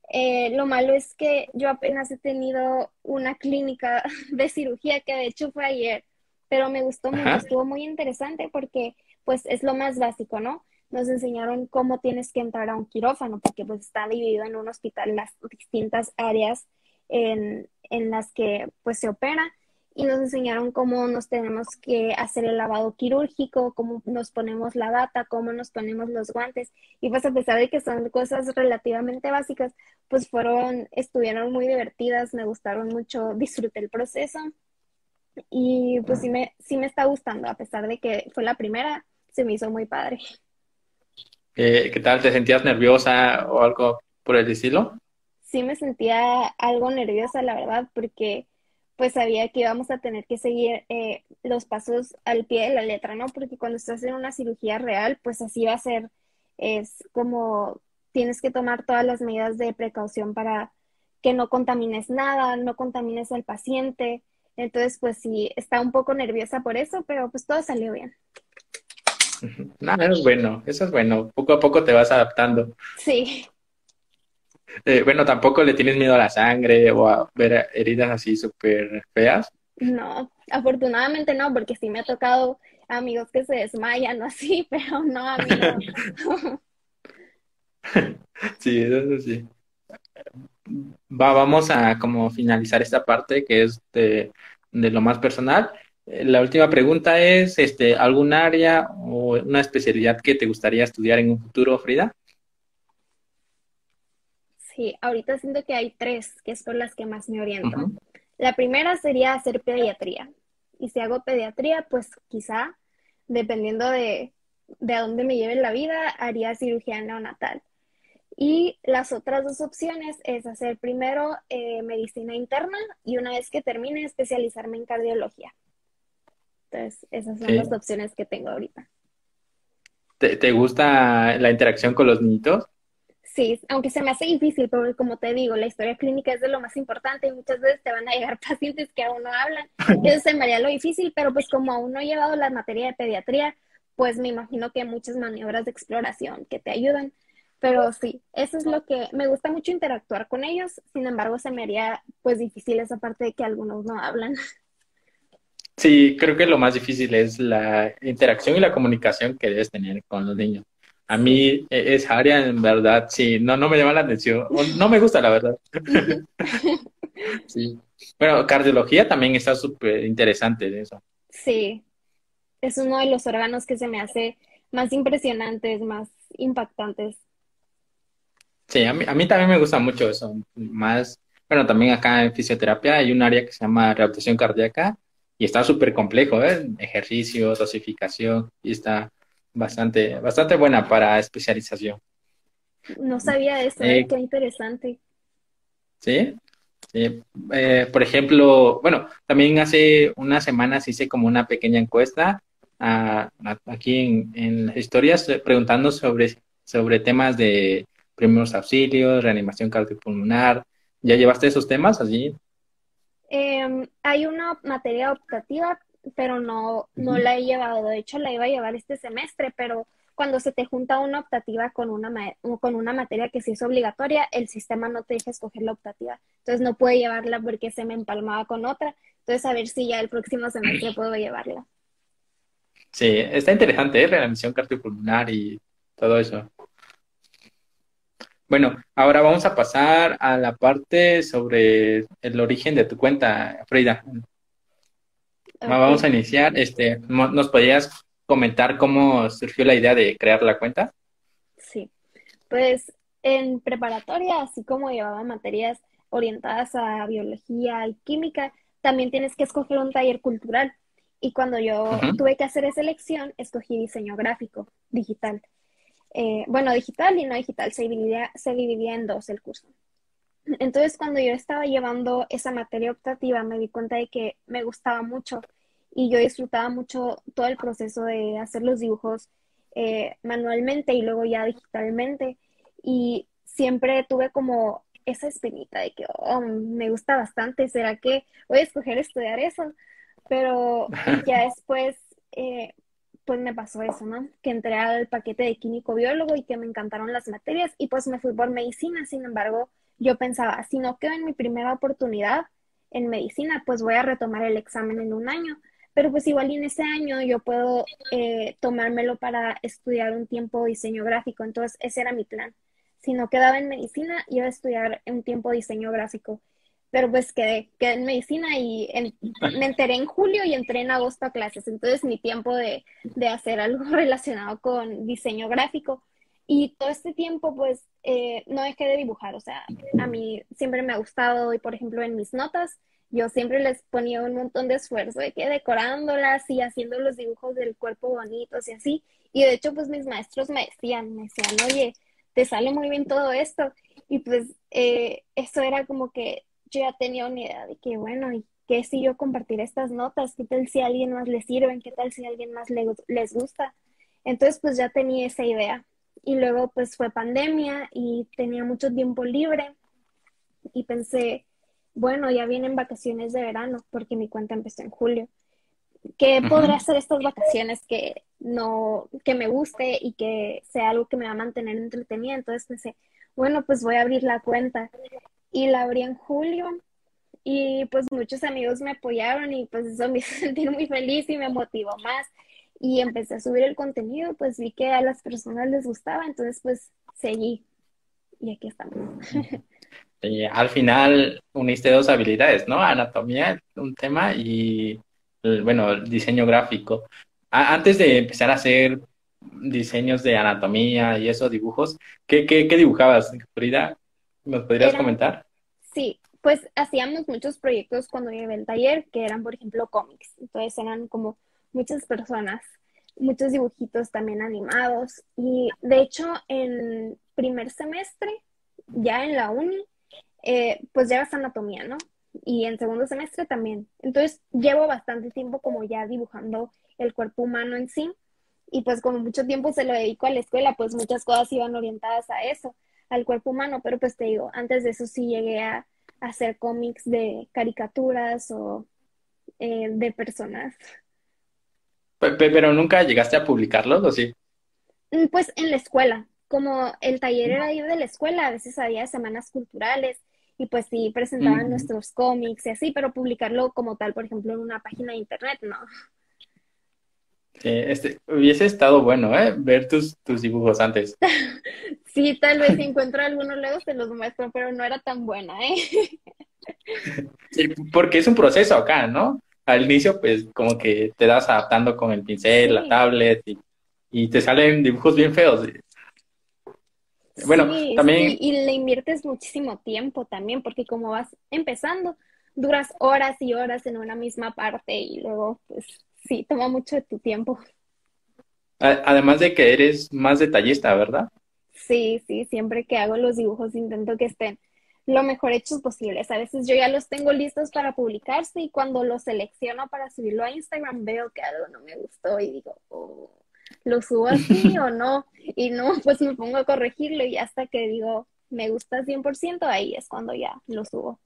Eh, lo malo es que yo apenas he tenido una clínica de cirugía que de hecho fue ayer, pero me gustó mucho, estuvo muy interesante porque pues es lo más básico, ¿no? Nos enseñaron cómo tienes que entrar a un quirófano porque pues está dividido en un hospital las distintas áreas en, en las que pues se opera y nos enseñaron cómo nos tenemos que hacer el lavado quirúrgico, cómo nos ponemos la bata, cómo nos ponemos los guantes. Y pues a pesar de que son cosas relativamente básicas, pues fueron, estuvieron muy divertidas, me gustaron mucho, disfruté el proceso y pues sí me, sí me está gustando, a pesar de que fue la primera, se me hizo muy padre. Eh, ¿Qué tal? ¿Te sentías nerviosa o algo por el estilo? Sí me sentía algo nerviosa, la verdad, porque pues sabía que íbamos a tener que seguir eh, los pasos al pie de la letra, ¿no? Porque cuando estás en una cirugía real, pues así va a ser, es como tienes que tomar todas las medidas de precaución para que no contamines nada, no contamines al paciente. Entonces, pues sí, está un poco nerviosa por eso, pero pues todo salió bien. Nada, eso es bueno, eso es bueno. Poco a poco te vas adaptando. Sí. Eh, bueno, tampoco le tienes miedo a la sangre o a ver heridas así súper feas. No, afortunadamente no, porque sí me ha tocado amigos que se desmayan o así, pero no a sí, eso sí. Va, vamos a como finalizar esta parte que es de, de lo más personal. La última pregunta es, este, ¿algún área o una especialidad que te gustaría estudiar en un futuro, Frida? Sí, ahorita siento que hay tres que es por las que más me oriento. La primera sería hacer pediatría. Y si hago pediatría, pues quizá, dependiendo de, de a dónde me lleve la vida, haría cirugía neonatal. Y las otras dos opciones es hacer primero eh, medicina interna y una vez que termine especializarme en cardiología. Entonces, esas son las opciones que tengo ahorita. ¿Te, ¿Te, gusta la interacción con los niños? Sí, aunque se me hace difícil, porque como te digo, la historia clínica es de lo más importante y muchas veces te van a llegar pacientes que aún no hablan. Eso se me haría lo difícil, pero pues como aún no he llevado la materia de pediatría, pues me imagino que hay muchas maniobras de exploración que te ayudan. Pero sí, eso es lo que me gusta mucho interactuar con ellos. Sin embargo, se me haría pues difícil esa parte de que algunos no hablan. Sí, creo que lo más difícil es la interacción y la comunicación que debes tener con los niños. A mí e, esa área, en verdad, sí, no, no me llama la atención. No me gusta, la verdad. sí. Bueno, cardiología también está súper interesante de eso. Sí, es uno de los órganos que se me hace más impresionantes, más impactantes. Sí, a mí, a mí también me gusta mucho eso. Más, bueno, también acá en fisioterapia hay un área que se llama rehabilitación cardíaca y está súper complejo, ¿eh? Ejercicio, dosificación, y está bastante, bastante buena para especialización. No sabía eso, ¿eh? qué interesante. Sí, sí. Eh, por ejemplo, bueno, también hace unas semanas hice como una pequeña encuesta aquí en, en, las historias eh, preguntando sobre, sobre temas de primeros auxilios, reanimación cardiopulmonar. ¿Ya llevaste esos temas allí? Eh, hay una materia optativa, pero no, no la he llevado. De hecho, la iba a llevar este semestre, pero cuando se te junta una optativa con una, con una materia que sí es obligatoria, el sistema no te deja escoger la optativa. Entonces no puedo llevarla porque se me empalmaba con otra. Entonces a ver si ya el próximo semestre puedo llevarla. Sí, está interesante, ¿eh? la misión cardiopulmonar y todo eso. Bueno, ahora vamos a pasar a la parte sobre el origen de tu cuenta, Frida. Vamos a iniciar. Este, ¿Nos podrías comentar cómo surgió la idea de crear la cuenta? Sí, pues en preparatoria, así como llevaba materias orientadas a biología y química, también tienes que escoger un taller cultural. Y cuando yo tuve que hacer esa elección, escogí diseño gráfico digital. Eh, bueno, digital y no digital, se dividía, se dividía en dos el curso. Entonces, cuando yo estaba llevando esa materia optativa, me di cuenta de que me gustaba mucho y yo disfrutaba mucho todo el proceso de hacer los dibujos eh, manualmente y luego ya digitalmente. Y siempre tuve como esa espinita de que oh, me gusta bastante, ¿será que voy a escoger estudiar eso? Pero ya después eh, pues me pasó eso, ¿no? Que entré al paquete de químico biólogo y que me encantaron las materias y pues me fui por medicina. Sin embargo, yo pensaba, si no quedo en mi primera oportunidad en medicina, pues voy a retomar el examen en un año. Pero pues igual en ese año yo puedo eh, tomármelo para estudiar un tiempo diseño gráfico. Entonces ese era mi plan. Si no quedaba en medicina, iba a estudiar un tiempo diseño gráfico pero pues quedé, quedé en medicina y me enteré en julio y entré en agosto a clases, entonces mi tiempo de, de hacer algo relacionado con diseño gráfico. Y todo este tiempo pues eh, no dejé de dibujar, o sea, a mí siempre me ha gustado y por ejemplo en mis notas yo siempre les ponía un montón de esfuerzo de que decorándolas y haciendo los dibujos del cuerpo bonitos y así, y de hecho pues mis maestros me decían, me decían, oye, te sale muy bien todo esto, y pues eh, eso era como que yo ya tenía una idea de que, bueno, ¿y qué si yo compartir estas notas? ¿Qué tal si a alguien más les sirven? ¿Qué tal si a alguien más les gusta? Entonces, pues ya tenía esa idea. Y luego, pues fue pandemia y tenía mucho tiempo libre y pensé, bueno, ya vienen vacaciones de verano porque mi cuenta empezó en julio. ¿Qué podré hacer estas vacaciones que no, que me guste y que sea algo que me va a mantener entretenida? Entonces pensé, bueno, pues voy a abrir la cuenta y la abrí en julio y pues muchos amigos me apoyaron y pues eso me hizo sentir muy feliz y me motivó más y empecé a subir el contenido, pues vi que a las personas les gustaba, entonces pues seguí y aquí estamos. Al final uniste dos habilidades, ¿no? Anatomía, un tema y, bueno, diseño gráfico. antes de empezar a hacer diseños de anatomía y esos dibujos, ¿qué, qué, qué dibujabas, Frida? ¿Nos podrías comentar? Sí, pues hacíamos muchos proyectos cuando llevé el taller, que eran, por ejemplo, cómics. Entonces eran como muchas personas, muchos dibujitos también animados. Y de hecho, en primer semestre, ya en la uni, eh, pues llevas anatomía, ¿no? Y en segundo semestre también. Entonces llevo bastante tiempo como ya dibujando el cuerpo humano en sí. Y pues como mucho tiempo se lo dedico a la escuela, pues muchas cosas iban orientadas a eso al cuerpo humano, pero pues te digo, antes de eso sí llegué a, hacer cómics de caricaturas o eh, de personas. Pero nunca llegaste a publicarlos, ¿o sí? Mm, pues en la escuela, como el taller era ir de la escuela, a veces había semanas culturales y pues sí presentaban nuestros cómics y así, pero publicarlo como tal, por ejemplo, en una página de internet, no. Sí, este, hubiese estado bueno, ¿eh? Ver tus, tus dibujos antes. sí, tal vez si encuentro algunos luego se los muestro, pero no era tan buena, ¿eh? sí, porque es un proceso acá, ¿no? Al inicio, pues, como que te das adaptando con el pincel, la tablet, y, y, te salen dibujos bien feos. Bueno, también... y le inviertes muchísimo tiempo también, porque como vas empezando, duras horas y horas en una misma parte y luego, pues, sí, toma mucho de tu tiempo. Además de que eres más detallista, ¿verdad? Sí, sí, siempre que hago los dibujos intento que estén lo mejor hechos posibles. A veces yo ya los tengo listos para publicarse y cuando los selecciono para subirlo a Instagram veo que algo no me gustó y digo, oh, ¿lo subo así o no? Y no, pues me pongo a corregirlo y hasta que digo, me gusta 100%, ahí es cuando ya lo subo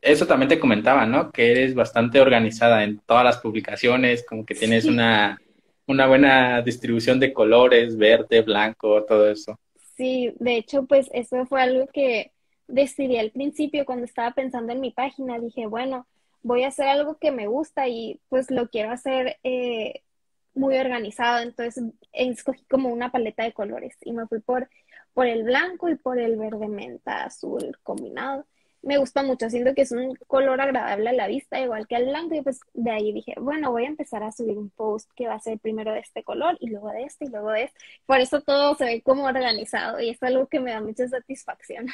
eso también te comentaba, ¿no? Que eres bastante organizada en todas las publicaciones, como que tienes una, una buena distribución de colores, verde, blanco, todo eso. Sí, de hecho, pues eso fue algo que decidí al principio cuando estaba pensando en mi página. Dije, bueno, voy a hacer algo que me gusta y pues lo quiero hacer eh, muy organizado. Entonces escogí como una paleta de colores y me fui por, por el blanco y por el verde menta azul combinado me gusta mucho, siento que es un color agradable a la vista, igual que el blanco, y pues de ahí dije, bueno, voy a empezar a subir un post que va a ser primero de este color y luego de este y luego de este. Por eso todo se ve como organizado y es algo que me da mucha satisfacción.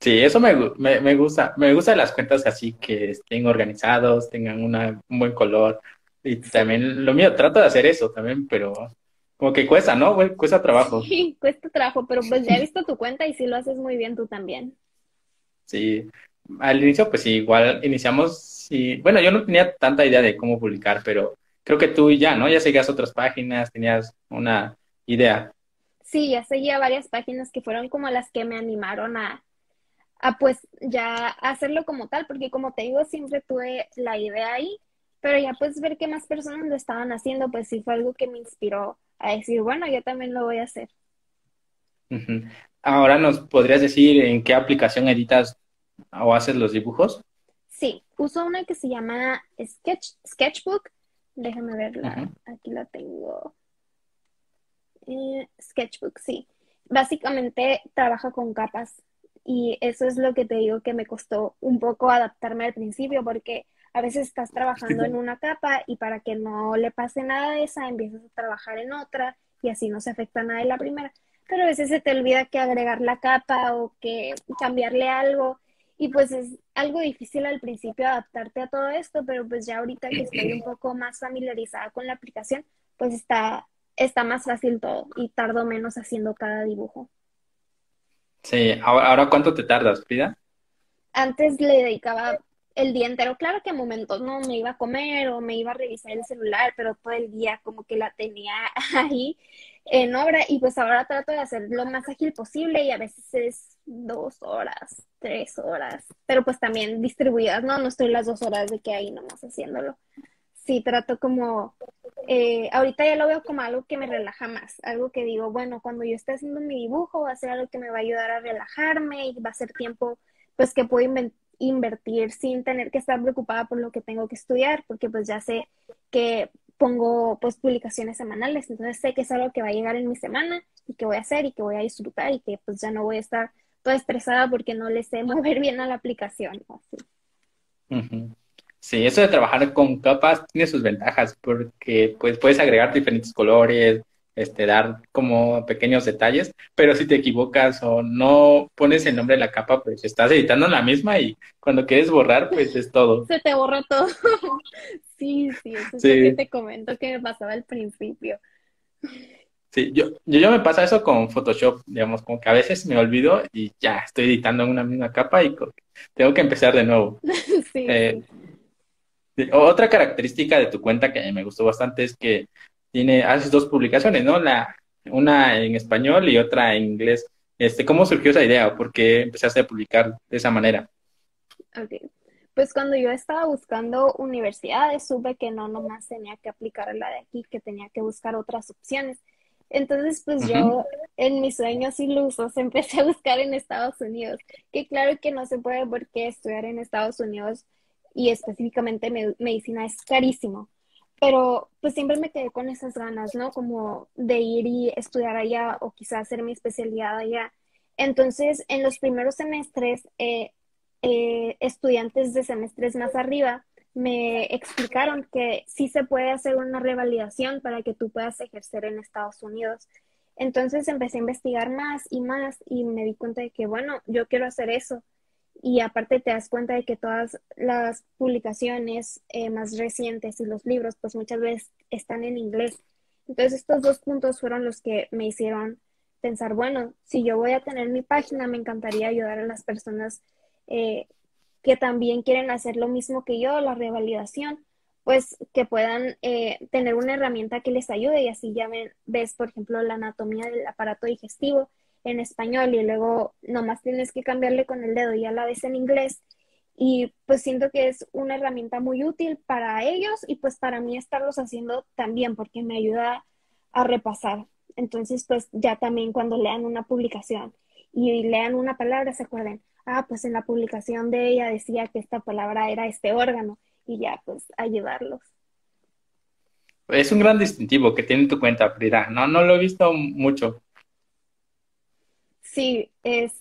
Sí, eso me, me, gusta, me gusta las cuentas así que estén organizados, tengan una, un buen color. Y también lo mío, trato de hacer eso también, pero como que cuesta, ¿no? Cuesta trabajo. Sí, cuesta trabajo, pero pues ya he visto tu cuenta y sí lo haces muy bien tú también. Sí, al inicio pues igual iniciamos y bueno, yo no tenía tanta idea de cómo publicar, pero creo que tú ya, ¿no? Ya seguías otras páginas, tenías una idea. Sí, ya seguía varias páginas que fueron como las que me animaron a, a pues ya hacerlo como tal, porque como te digo, siempre tuve la idea ahí, pero ya pues ver que más personas lo estaban haciendo, pues sí fue algo que me inspiró a decir, bueno, yo también lo voy a hacer. Ahora nos podrías decir en qué aplicación editas o haces los dibujos. Sí, uso una que se llama Sketch, Sketchbook. Déjame verla. Aquí la tengo. Eh, Sketchbook, sí. Básicamente trabaja con capas y eso es lo que te digo que me costó un poco adaptarme al principio porque a veces estás trabajando en una capa y para que no le pase nada de esa empiezas a trabajar en otra y así no se afecta nada de la primera pero a veces se te olvida que agregar la capa o que cambiarle algo y pues es algo difícil al principio adaptarte a todo esto, pero pues ya ahorita que estoy un poco más familiarizada con la aplicación, pues está, está más fácil todo y tardo menos haciendo cada dibujo. Sí, ahora ¿cuánto te tardas, Pida? Antes le dedicaba el día entero. Claro que a momentos no me iba a comer o me iba a revisar el celular, pero todo el día como que la tenía ahí en obra y pues ahora trato de hacer lo más ágil posible y a veces es dos horas, tres horas, pero pues también distribuidas, ¿no? No estoy las dos horas de que ahí nomás haciéndolo. Sí, trato como, eh, ahorita ya lo veo como algo que me relaja más, algo que digo, bueno, cuando yo esté haciendo mi dibujo va a ser algo que me va a ayudar a relajarme y va a ser tiempo pues que puedo invertir sin tener que estar preocupada por lo que tengo que estudiar, porque pues ya sé que pongo pues publicaciones semanales, entonces sé que es algo que va a llegar en mi semana y que voy a hacer y que voy a disfrutar y que pues ya no voy a estar toda estresada porque no le sé mover bien a la aplicación. Sí, eso de trabajar con capas tiene sus ventajas porque pues puedes agregar diferentes colores, este, dar como pequeños detalles, pero si te equivocas o no pones el nombre de la capa, pues estás editando la misma y cuando quieres borrar, pues es todo. Se te borra todo. sí, sí, eso es lo que te comento que me pasaba al principio. Sí, yo, yo, me pasa eso con Photoshop, digamos, como que a veces me olvido y ya estoy editando en una misma capa y tengo que empezar de nuevo. Eh, sí. Otra característica de tu cuenta que me gustó bastante es que tiene, haces dos publicaciones, ¿no? La, una en español y otra en inglés. Este, ¿Cómo surgió esa idea o por qué empezaste a publicar de esa manera? Ok, pues cuando yo estaba buscando universidades, supe que no nomás tenía que aplicar la de aquí, que tenía que buscar otras opciones. Entonces, pues yo en mis sueños ilusos empecé a buscar en Estados Unidos, que claro que no se puede porque estudiar en Estados Unidos y específicamente medicina es carísimo, pero pues siempre me quedé con esas ganas, ¿no? Como de ir y estudiar allá o quizás hacer mi especialidad allá. Entonces, en los primeros semestres, eh, eh, estudiantes de semestres más arriba me explicaron que sí se puede hacer una revalidación para que tú puedas ejercer en Estados Unidos. Entonces empecé a investigar más y más y me di cuenta de que, bueno, yo quiero hacer eso. Y aparte te das cuenta de que todas las publicaciones eh, más recientes y los libros, pues muchas veces están en inglés. Entonces estos dos puntos fueron los que me hicieron pensar, bueno, si yo voy a tener mi página, me encantaría ayudar a las personas eh, que también quieren hacer lo mismo que yo, la revalidación, pues que puedan eh, tener una herramienta que les ayude y así ya ves, por ejemplo, la anatomía del aparato digestivo en español y luego nomás tienes que cambiarle con el dedo y ya la ves en inglés. Y pues siento que es una herramienta muy útil para ellos y pues para mí estarlos haciendo también porque me ayuda a repasar. Entonces, pues ya también cuando lean una publicación y lean una palabra, se acuerden, ah, pues en la publicación de ella decía que esta palabra era este órgano y ya, pues ayudarlos. Es un gran distintivo que tiene tu cuenta, Frida. No, no lo he visto mucho. Sí, es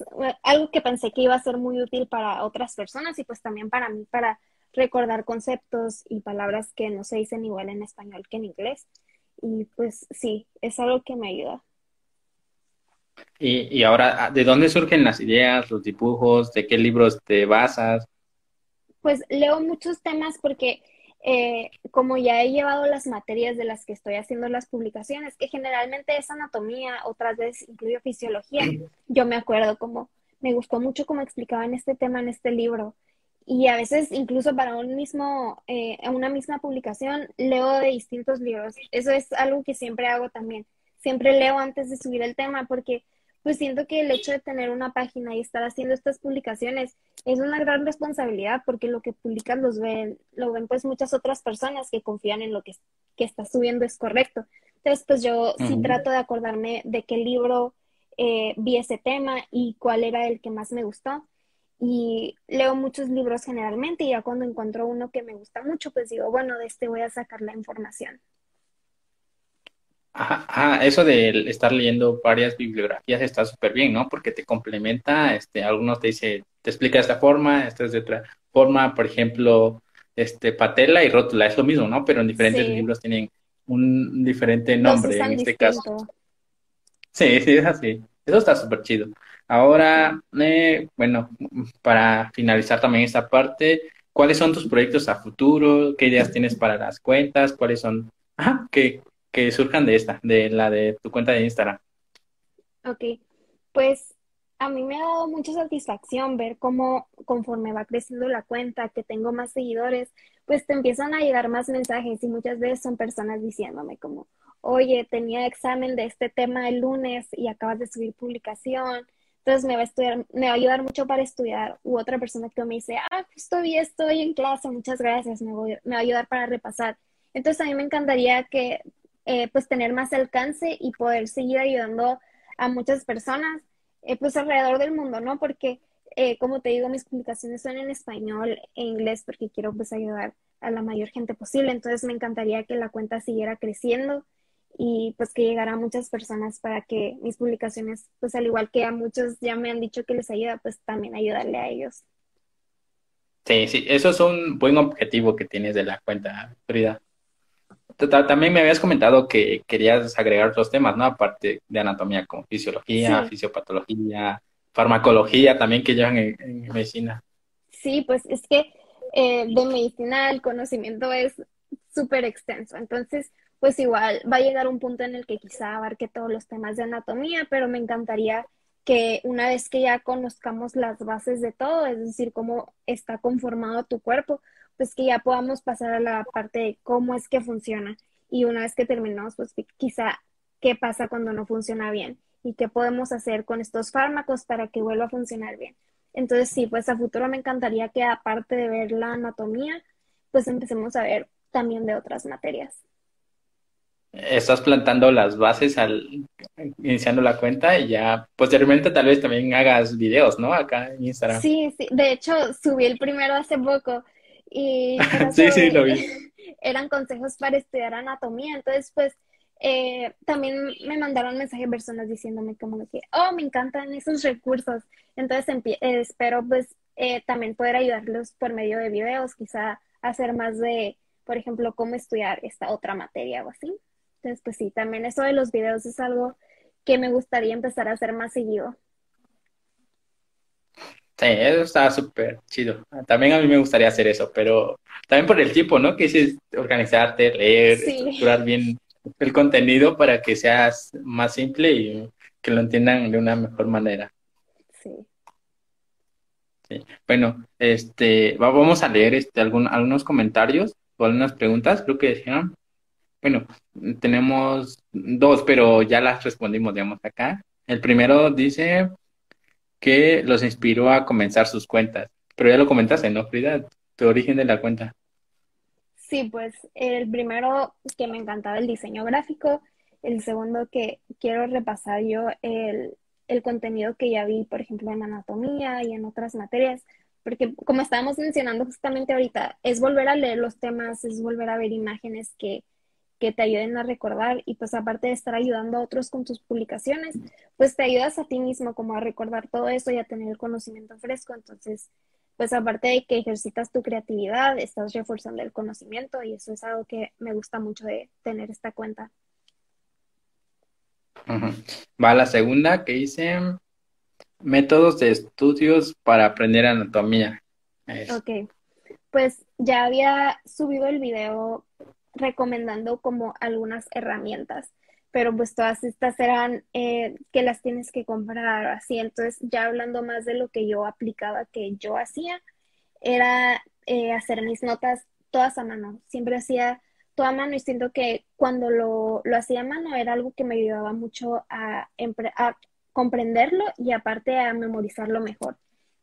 algo que pensé que iba a ser muy útil para otras personas y pues también para mí, para recordar conceptos y palabras que no se dicen igual en español que en inglés. Y pues sí, es algo que me ayuda. Y, y ahora, ¿de dónde surgen las ideas, los dibujos? ¿De qué libros te basas? Pues leo muchos temas porque eh, como ya he llevado las materias de las que estoy haciendo las publicaciones, que generalmente es anatomía, otras veces incluye fisiología, yo me acuerdo como me gustó mucho cómo explicaban este tema en este libro. Y a veces incluso para un mismo, eh, una misma publicación leo de distintos libros. Eso es algo que siempre hago también siempre leo antes de subir el tema porque pues siento que el hecho de tener una página y estar haciendo estas publicaciones es una gran responsabilidad porque lo que publicas los ven, lo ven pues muchas otras personas que confían en lo que, que estás subiendo es correcto. Entonces pues yo sí trato de acordarme de qué libro eh, vi ese tema y cuál era el que más me gustó. Y leo muchos libros generalmente y ya cuando encuentro uno que me gusta mucho pues digo, bueno, de este voy a sacar la información. Ajá, eso de estar leyendo varias bibliografías está súper bien, ¿no? Porque te complementa, este, algunos te dice, te explica de esta forma, esta es de otra forma, por ejemplo, este, patela y rótula, es lo mismo, ¿no? Pero en diferentes libros tienen un diferente nombre en este caso. Sí, sí, es así. Eso está súper chido. Ahora, eh, bueno, para finalizar también esta parte, ¿cuáles son tus proyectos a futuro? ¿Qué ideas tienes para las cuentas? ¿Cuáles son? Ajá, ¿qué, que surjan de esta, de la de tu cuenta de Instagram. Ok, pues a mí me ha dado mucha satisfacción ver cómo conforme va creciendo la cuenta, que tengo más seguidores, pues te empiezan a llegar más mensajes y muchas veces son personas diciéndome como, oye, tenía examen de este tema el lunes y acabas de subir publicación, entonces me va a estudiar, me va a ayudar mucho para estudiar. U otra persona que me dice, ah, justo hoy estoy en clase, muchas gracias, me, voy, me va a ayudar para repasar. Entonces a mí me encantaría que eh, pues tener más alcance y poder seguir ayudando a muchas personas eh, pues alrededor del mundo, ¿no? Porque eh, como te digo, mis publicaciones son en español e inglés porque quiero pues ayudar a la mayor gente posible. Entonces me encantaría que la cuenta siguiera creciendo y pues que llegara a muchas personas para que mis publicaciones, pues al igual que a muchos ya me han dicho que les ayuda, pues también ayudarle a ellos. Sí, sí, eso es un buen objetivo que tienes de la cuenta, Frida. También me habías comentado que querías agregar otros temas, ¿no? Aparte de anatomía, como fisiología, fisiopatología, farmacología, también que llevan en, medicina. Sí, pues es que eh, de medicina el conocimiento es súper extenso. Entonces, pues igual va a llegar un punto en el que quizá abarque todos los temas de anatomía, pero me encantaría que una vez que ya conozcamos las bases de todo, es decir, cómo está conformado tu cuerpo, pues que ya podamos pasar a la parte de cómo es que funciona. Y una vez que terminamos, pues quizá qué pasa cuando no funciona bien y qué podemos hacer con estos fármacos para que vuelva a funcionar bien. Entonces, sí, pues a futuro me encantaría que aparte de ver la anatomía, pues empecemos a ver también de otras materias. Estás plantando las bases al iniciando la cuenta y ya posteriormente tal vez también hagas videos, ¿no? Acá en Instagram. Sí, sí. De hecho, subí el primero hace poco y sí, sí, lo vi. eran consejos para estudiar anatomía. Entonces, pues eh, también me mandaron mensajes personas diciéndome como que, oh, me encantan esos recursos. Entonces eh, espero pues eh, también poder ayudarlos por medio de videos, quizá hacer más de, por ejemplo, cómo estudiar esta otra materia o así. Entonces, pues sí, también eso de los videos es algo que me gustaría empezar a hacer más seguido. Sí, eso está súper chido. También a mí me gustaría hacer eso, pero también por el tiempo, ¿no? Que es organizarte, leer, estructurar bien el contenido para que sea más simple y que lo entiendan de una mejor manera. Sí. sí. Bueno, este, vamos a leer este, algún, algunos comentarios o algunas preguntas, creo que decían. Bueno, tenemos dos, pero ya las respondimos, digamos, acá. El primero dice que los inspiró a comenzar sus cuentas, pero ya lo comentaste, ¿no, Frida? Tu origen de la cuenta. Sí, pues el primero que me encantaba el diseño gráfico, el segundo que quiero repasar yo el, el contenido que ya vi, por ejemplo, en anatomía y en otras materias, porque como estábamos mencionando justamente ahorita, es volver a leer los temas, es volver a ver imágenes que, que te ayuden a recordar y pues aparte de estar ayudando a otros con tus publicaciones, pues te ayudas a ti mismo como a recordar todo eso y a tener el conocimiento fresco, entonces pues aparte de que ejercitas tu creatividad, estás reforzando el conocimiento y eso es algo que me gusta mucho de tener esta cuenta. Va la segunda que dice métodos de estudios para aprender anatomía. Ok, pues ya había subido el video recomendando como algunas herramientas pero pues todas estas eran eh, que las tienes que comprar así. Entonces, ya hablando más de lo que yo aplicaba, que yo hacía, era eh, hacer mis notas todas a mano. Siempre hacía toda a mano y siento que cuando lo, lo hacía a mano era algo que me ayudaba mucho a, a comprenderlo y aparte a memorizarlo mejor.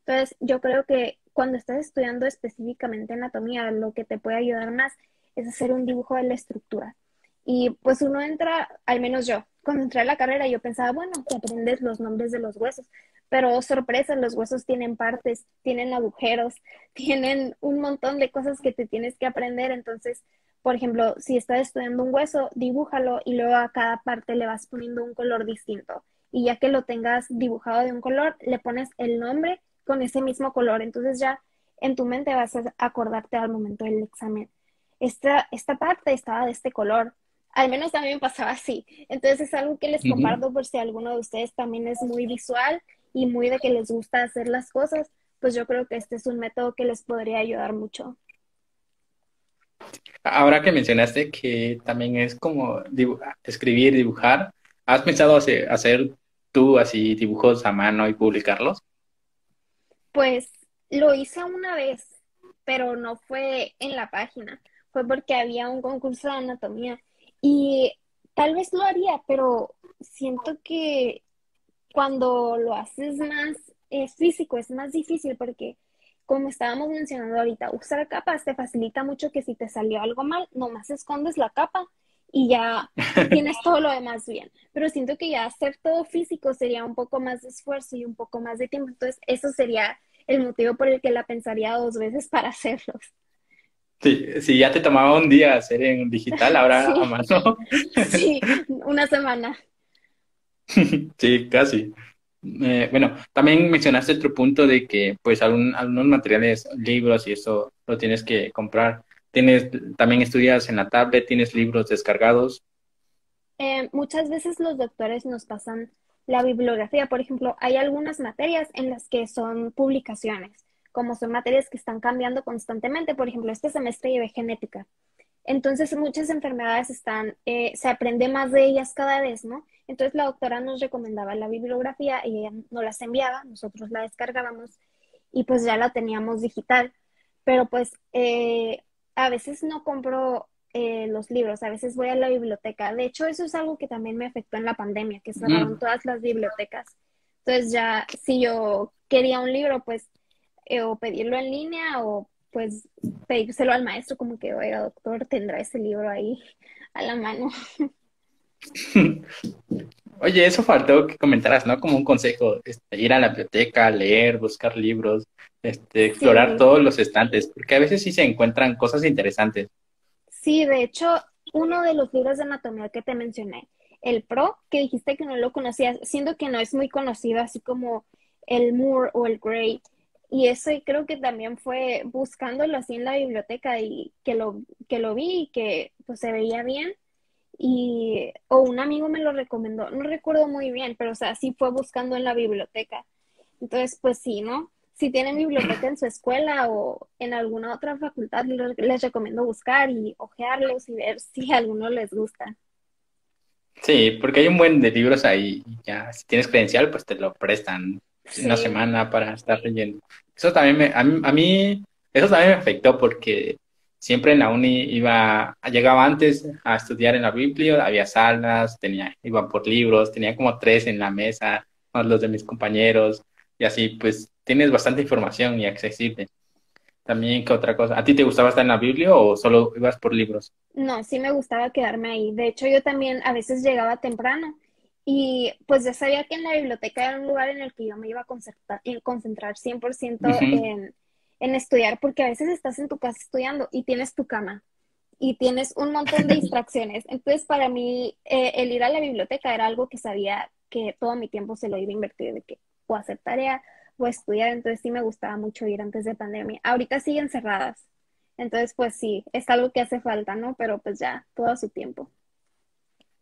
Entonces, yo creo que cuando estás estudiando específicamente anatomía, lo que te puede ayudar más es hacer un dibujo de la estructura y pues uno entra, al menos yo, cuando entré a la carrera yo pensaba, bueno, que aprendes los nombres de los huesos, pero sorpresa, los huesos tienen partes, tienen agujeros, tienen un montón de cosas que te tienes que aprender. Entonces, por ejemplo, si estás estudiando un hueso, dibújalo y luego a cada parte le vas poniendo un color distinto. Y ya que lo tengas dibujado de un color, le pones el nombre con ese mismo color. Entonces ya en tu mente vas a acordarte al momento del examen. Esta, esta parte estaba de este color, al menos a mí me pasaba así. Entonces es algo que les comparto por si alguno de ustedes también es muy visual y muy de que les gusta hacer las cosas, pues yo creo que este es un método que les podría ayudar mucho. Ahora que mencionaste que también es como escribir, dibujar, ¿has pensado hacer, hacer tú así dibujos a mano y publicarlos? Pues lo hice una vez, pero no fue en la página, fue porque había un concurso de anatomía y tal vez lo haría, pero siento que cuando lo haces más físico es más difícil porque, como estábamos mencionando ahorita, usar capas te facilita mucho que si te salió algo mal, nomás escondes la capa y ya tienes todo lo demás bien. Pero siento que ya hacer todo físico sería un poco más de esfuerzo y un poco más de tiempo. Entonces, eso sería el motivo por el que la pensaría dos veces para hacerlos. Sí, si ya te tomaba un día hacer en digital, ahora a mano. Sí, una semana. Sí, casi. Eh, bueno, también mencionaste otro punto de que pues algunos materiales, libros y eso lo tienes que comprar. ¿Tienes, también estudias en la tablet, tienes libros descargados? Eh, muchas veces los doctores nos pasan la bibliografía. Por ejemplo, hay algunas materias en las que son publicaciones como son materias que están cambiando constantemente. Por ejemplo, este semestre llevé genética. Entonces, muchas enfermedades están, eh, se aprende más de ellas cada vez, ¿no? Entonces, la doctora nos recomendaba la bibliografía y ella nos las enviaba, nosotros la descargábamos y pues ya la teníamos digital. Pero pues eh, a veces no compro eh, los libros, a veces voy a la biblioteca. De hecho, eso es algo que también me afectó en la pandemia, que cerraron todas las bibliotecas. Entonces ya, si yo quería un libro, pues, eh, o pedirlo en línea o pues pedírselo al maestro como que, oiga, doctor, tendrá ese libro ahí a la mano. Oye, eso faltó que comentaras, ¿no? Como un consejo, este, ir a la biblioteca, leer, buscar libros, este, explorar todos los estantes, porque a veces sí se encuentran cosas interesantes. Sí, de hecho, uno de los libros de anatomía que te mencioné, el Pro, que dijiste que no lo conocías, siendo que no es muy conocido, así como el Moore o el Gray. Y eso creo que también fue buscándolo así en la biblioteca y que lo, que lo vi y que pues se veía bien y o un amigo me lo recomendó, no recuerdo muy bien, pero o sea, sí fue buscando en la biblioteca. Entonces, pues sí, ¿no? Si tienen biblioteca en su escuela o en alguna otra facultad, les recomiendo buscar y ojearlos y ver si alguno les gusta. Sí, porque hay un buen de libros ahí y ya, si tienes credencial, pues te lo prestan una semana para estar leyendo. Eso también me, a mí, a mí, eso también me afectó porque siempre en la uni iba, llegaba antes a estudiar en la Biblia, había salas, tenía, iba por libros, tenía como tres en la mesa, más los de mis compañeros, y así pues tienes bastante información y accesible. También, ¿qué otra cosa? ¿A ti te gustaba estar en la Biblia o solo ibas por libros? No, sí me gustaba quedarme ahí. De hecho, yo también a veces llegaba temprano y pues ya sabía que en la biblioteca era un lugar en el que yo me iba a concentrar, concentrar 100% en, en estudiar, porque a veces estás en tu casa estudiando y tienes tu cama y tienes un montón de distracciones. Entonces, para mí, eh, el ir a la biblioteca era algo que sabía que todo mi tiempo se lo iba a invertir, de que o hacer tarea o estudiar. Entonces, sí me gustaba mucho ir antes de pandemia. Ahorita siguen cerradas. Entonces, pues sí, es algo que hace falta, ¿no? Pero pues ya, todo su tiempo.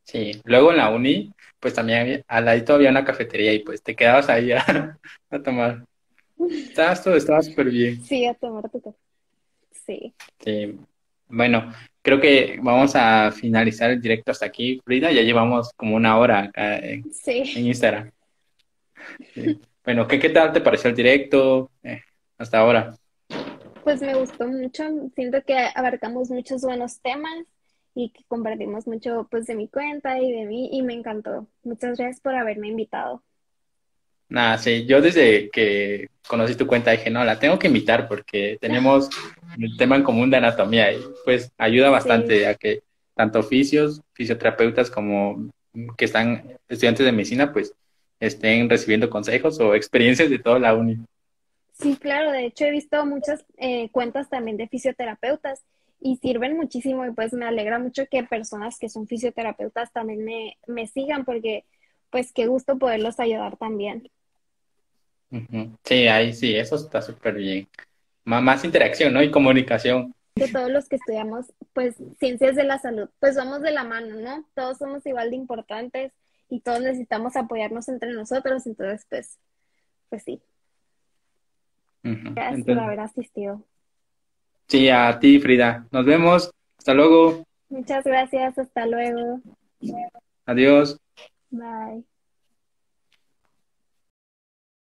Sí, luego en la uni, pues también al ladito había una cafetería y pues te quedabas ahí a, a tomar Estabas todo, estaba súper bien. Sí, a tomar tu Sí. Sí. Bueno, creo que vamos a finalizar el directo hasta aquí, Frida. Ya llevamos como una hora acá en, Instagram. Bueno, ¿qué, ¿qué tal te pareció el directo eh, hasta ahora? Pues me gustó mucho. Siento que abarcamos muchos buenos temas y que compartimos mucho pues de mi cuenta y de mí y me encantó. Muchas gracias por haberme invitado. Nada, sí, yo desde que conocí tu cuenta dije, no, la tengo que invitar porque tenemos el tema en común de anatomía y pues ayuda bastante a que tanto oficios, fisioterapeutas como que están estudiantes de medicina, pues estén recibiendo consejos o experiencias de toda la uni. Sí, claro, de hecho he visto muchas eh, cuentas también de fisioterapeutas y sirven muchísimo y pues me alegra mucho que personas que son fisioterapeutas también me, me sigan porque pues qué gusto poderlos ayudar también. Sí, ahí sí, eso está súper bien. más interacción, ¿no? Y comunicación. De todos los que estudiamos, pues, ciencias de la salud, pues vamos de la mano, ¿no? Todos somos igual de importantes y todos necesitamos apoyarnos entre nosotros, entonces, pues, pues sí. Gracias por haber asistido. Sí, a ti, Frida. Nos vemos. Hasta luego. Muchas gracias. Hasta luego. Adiós. Bye.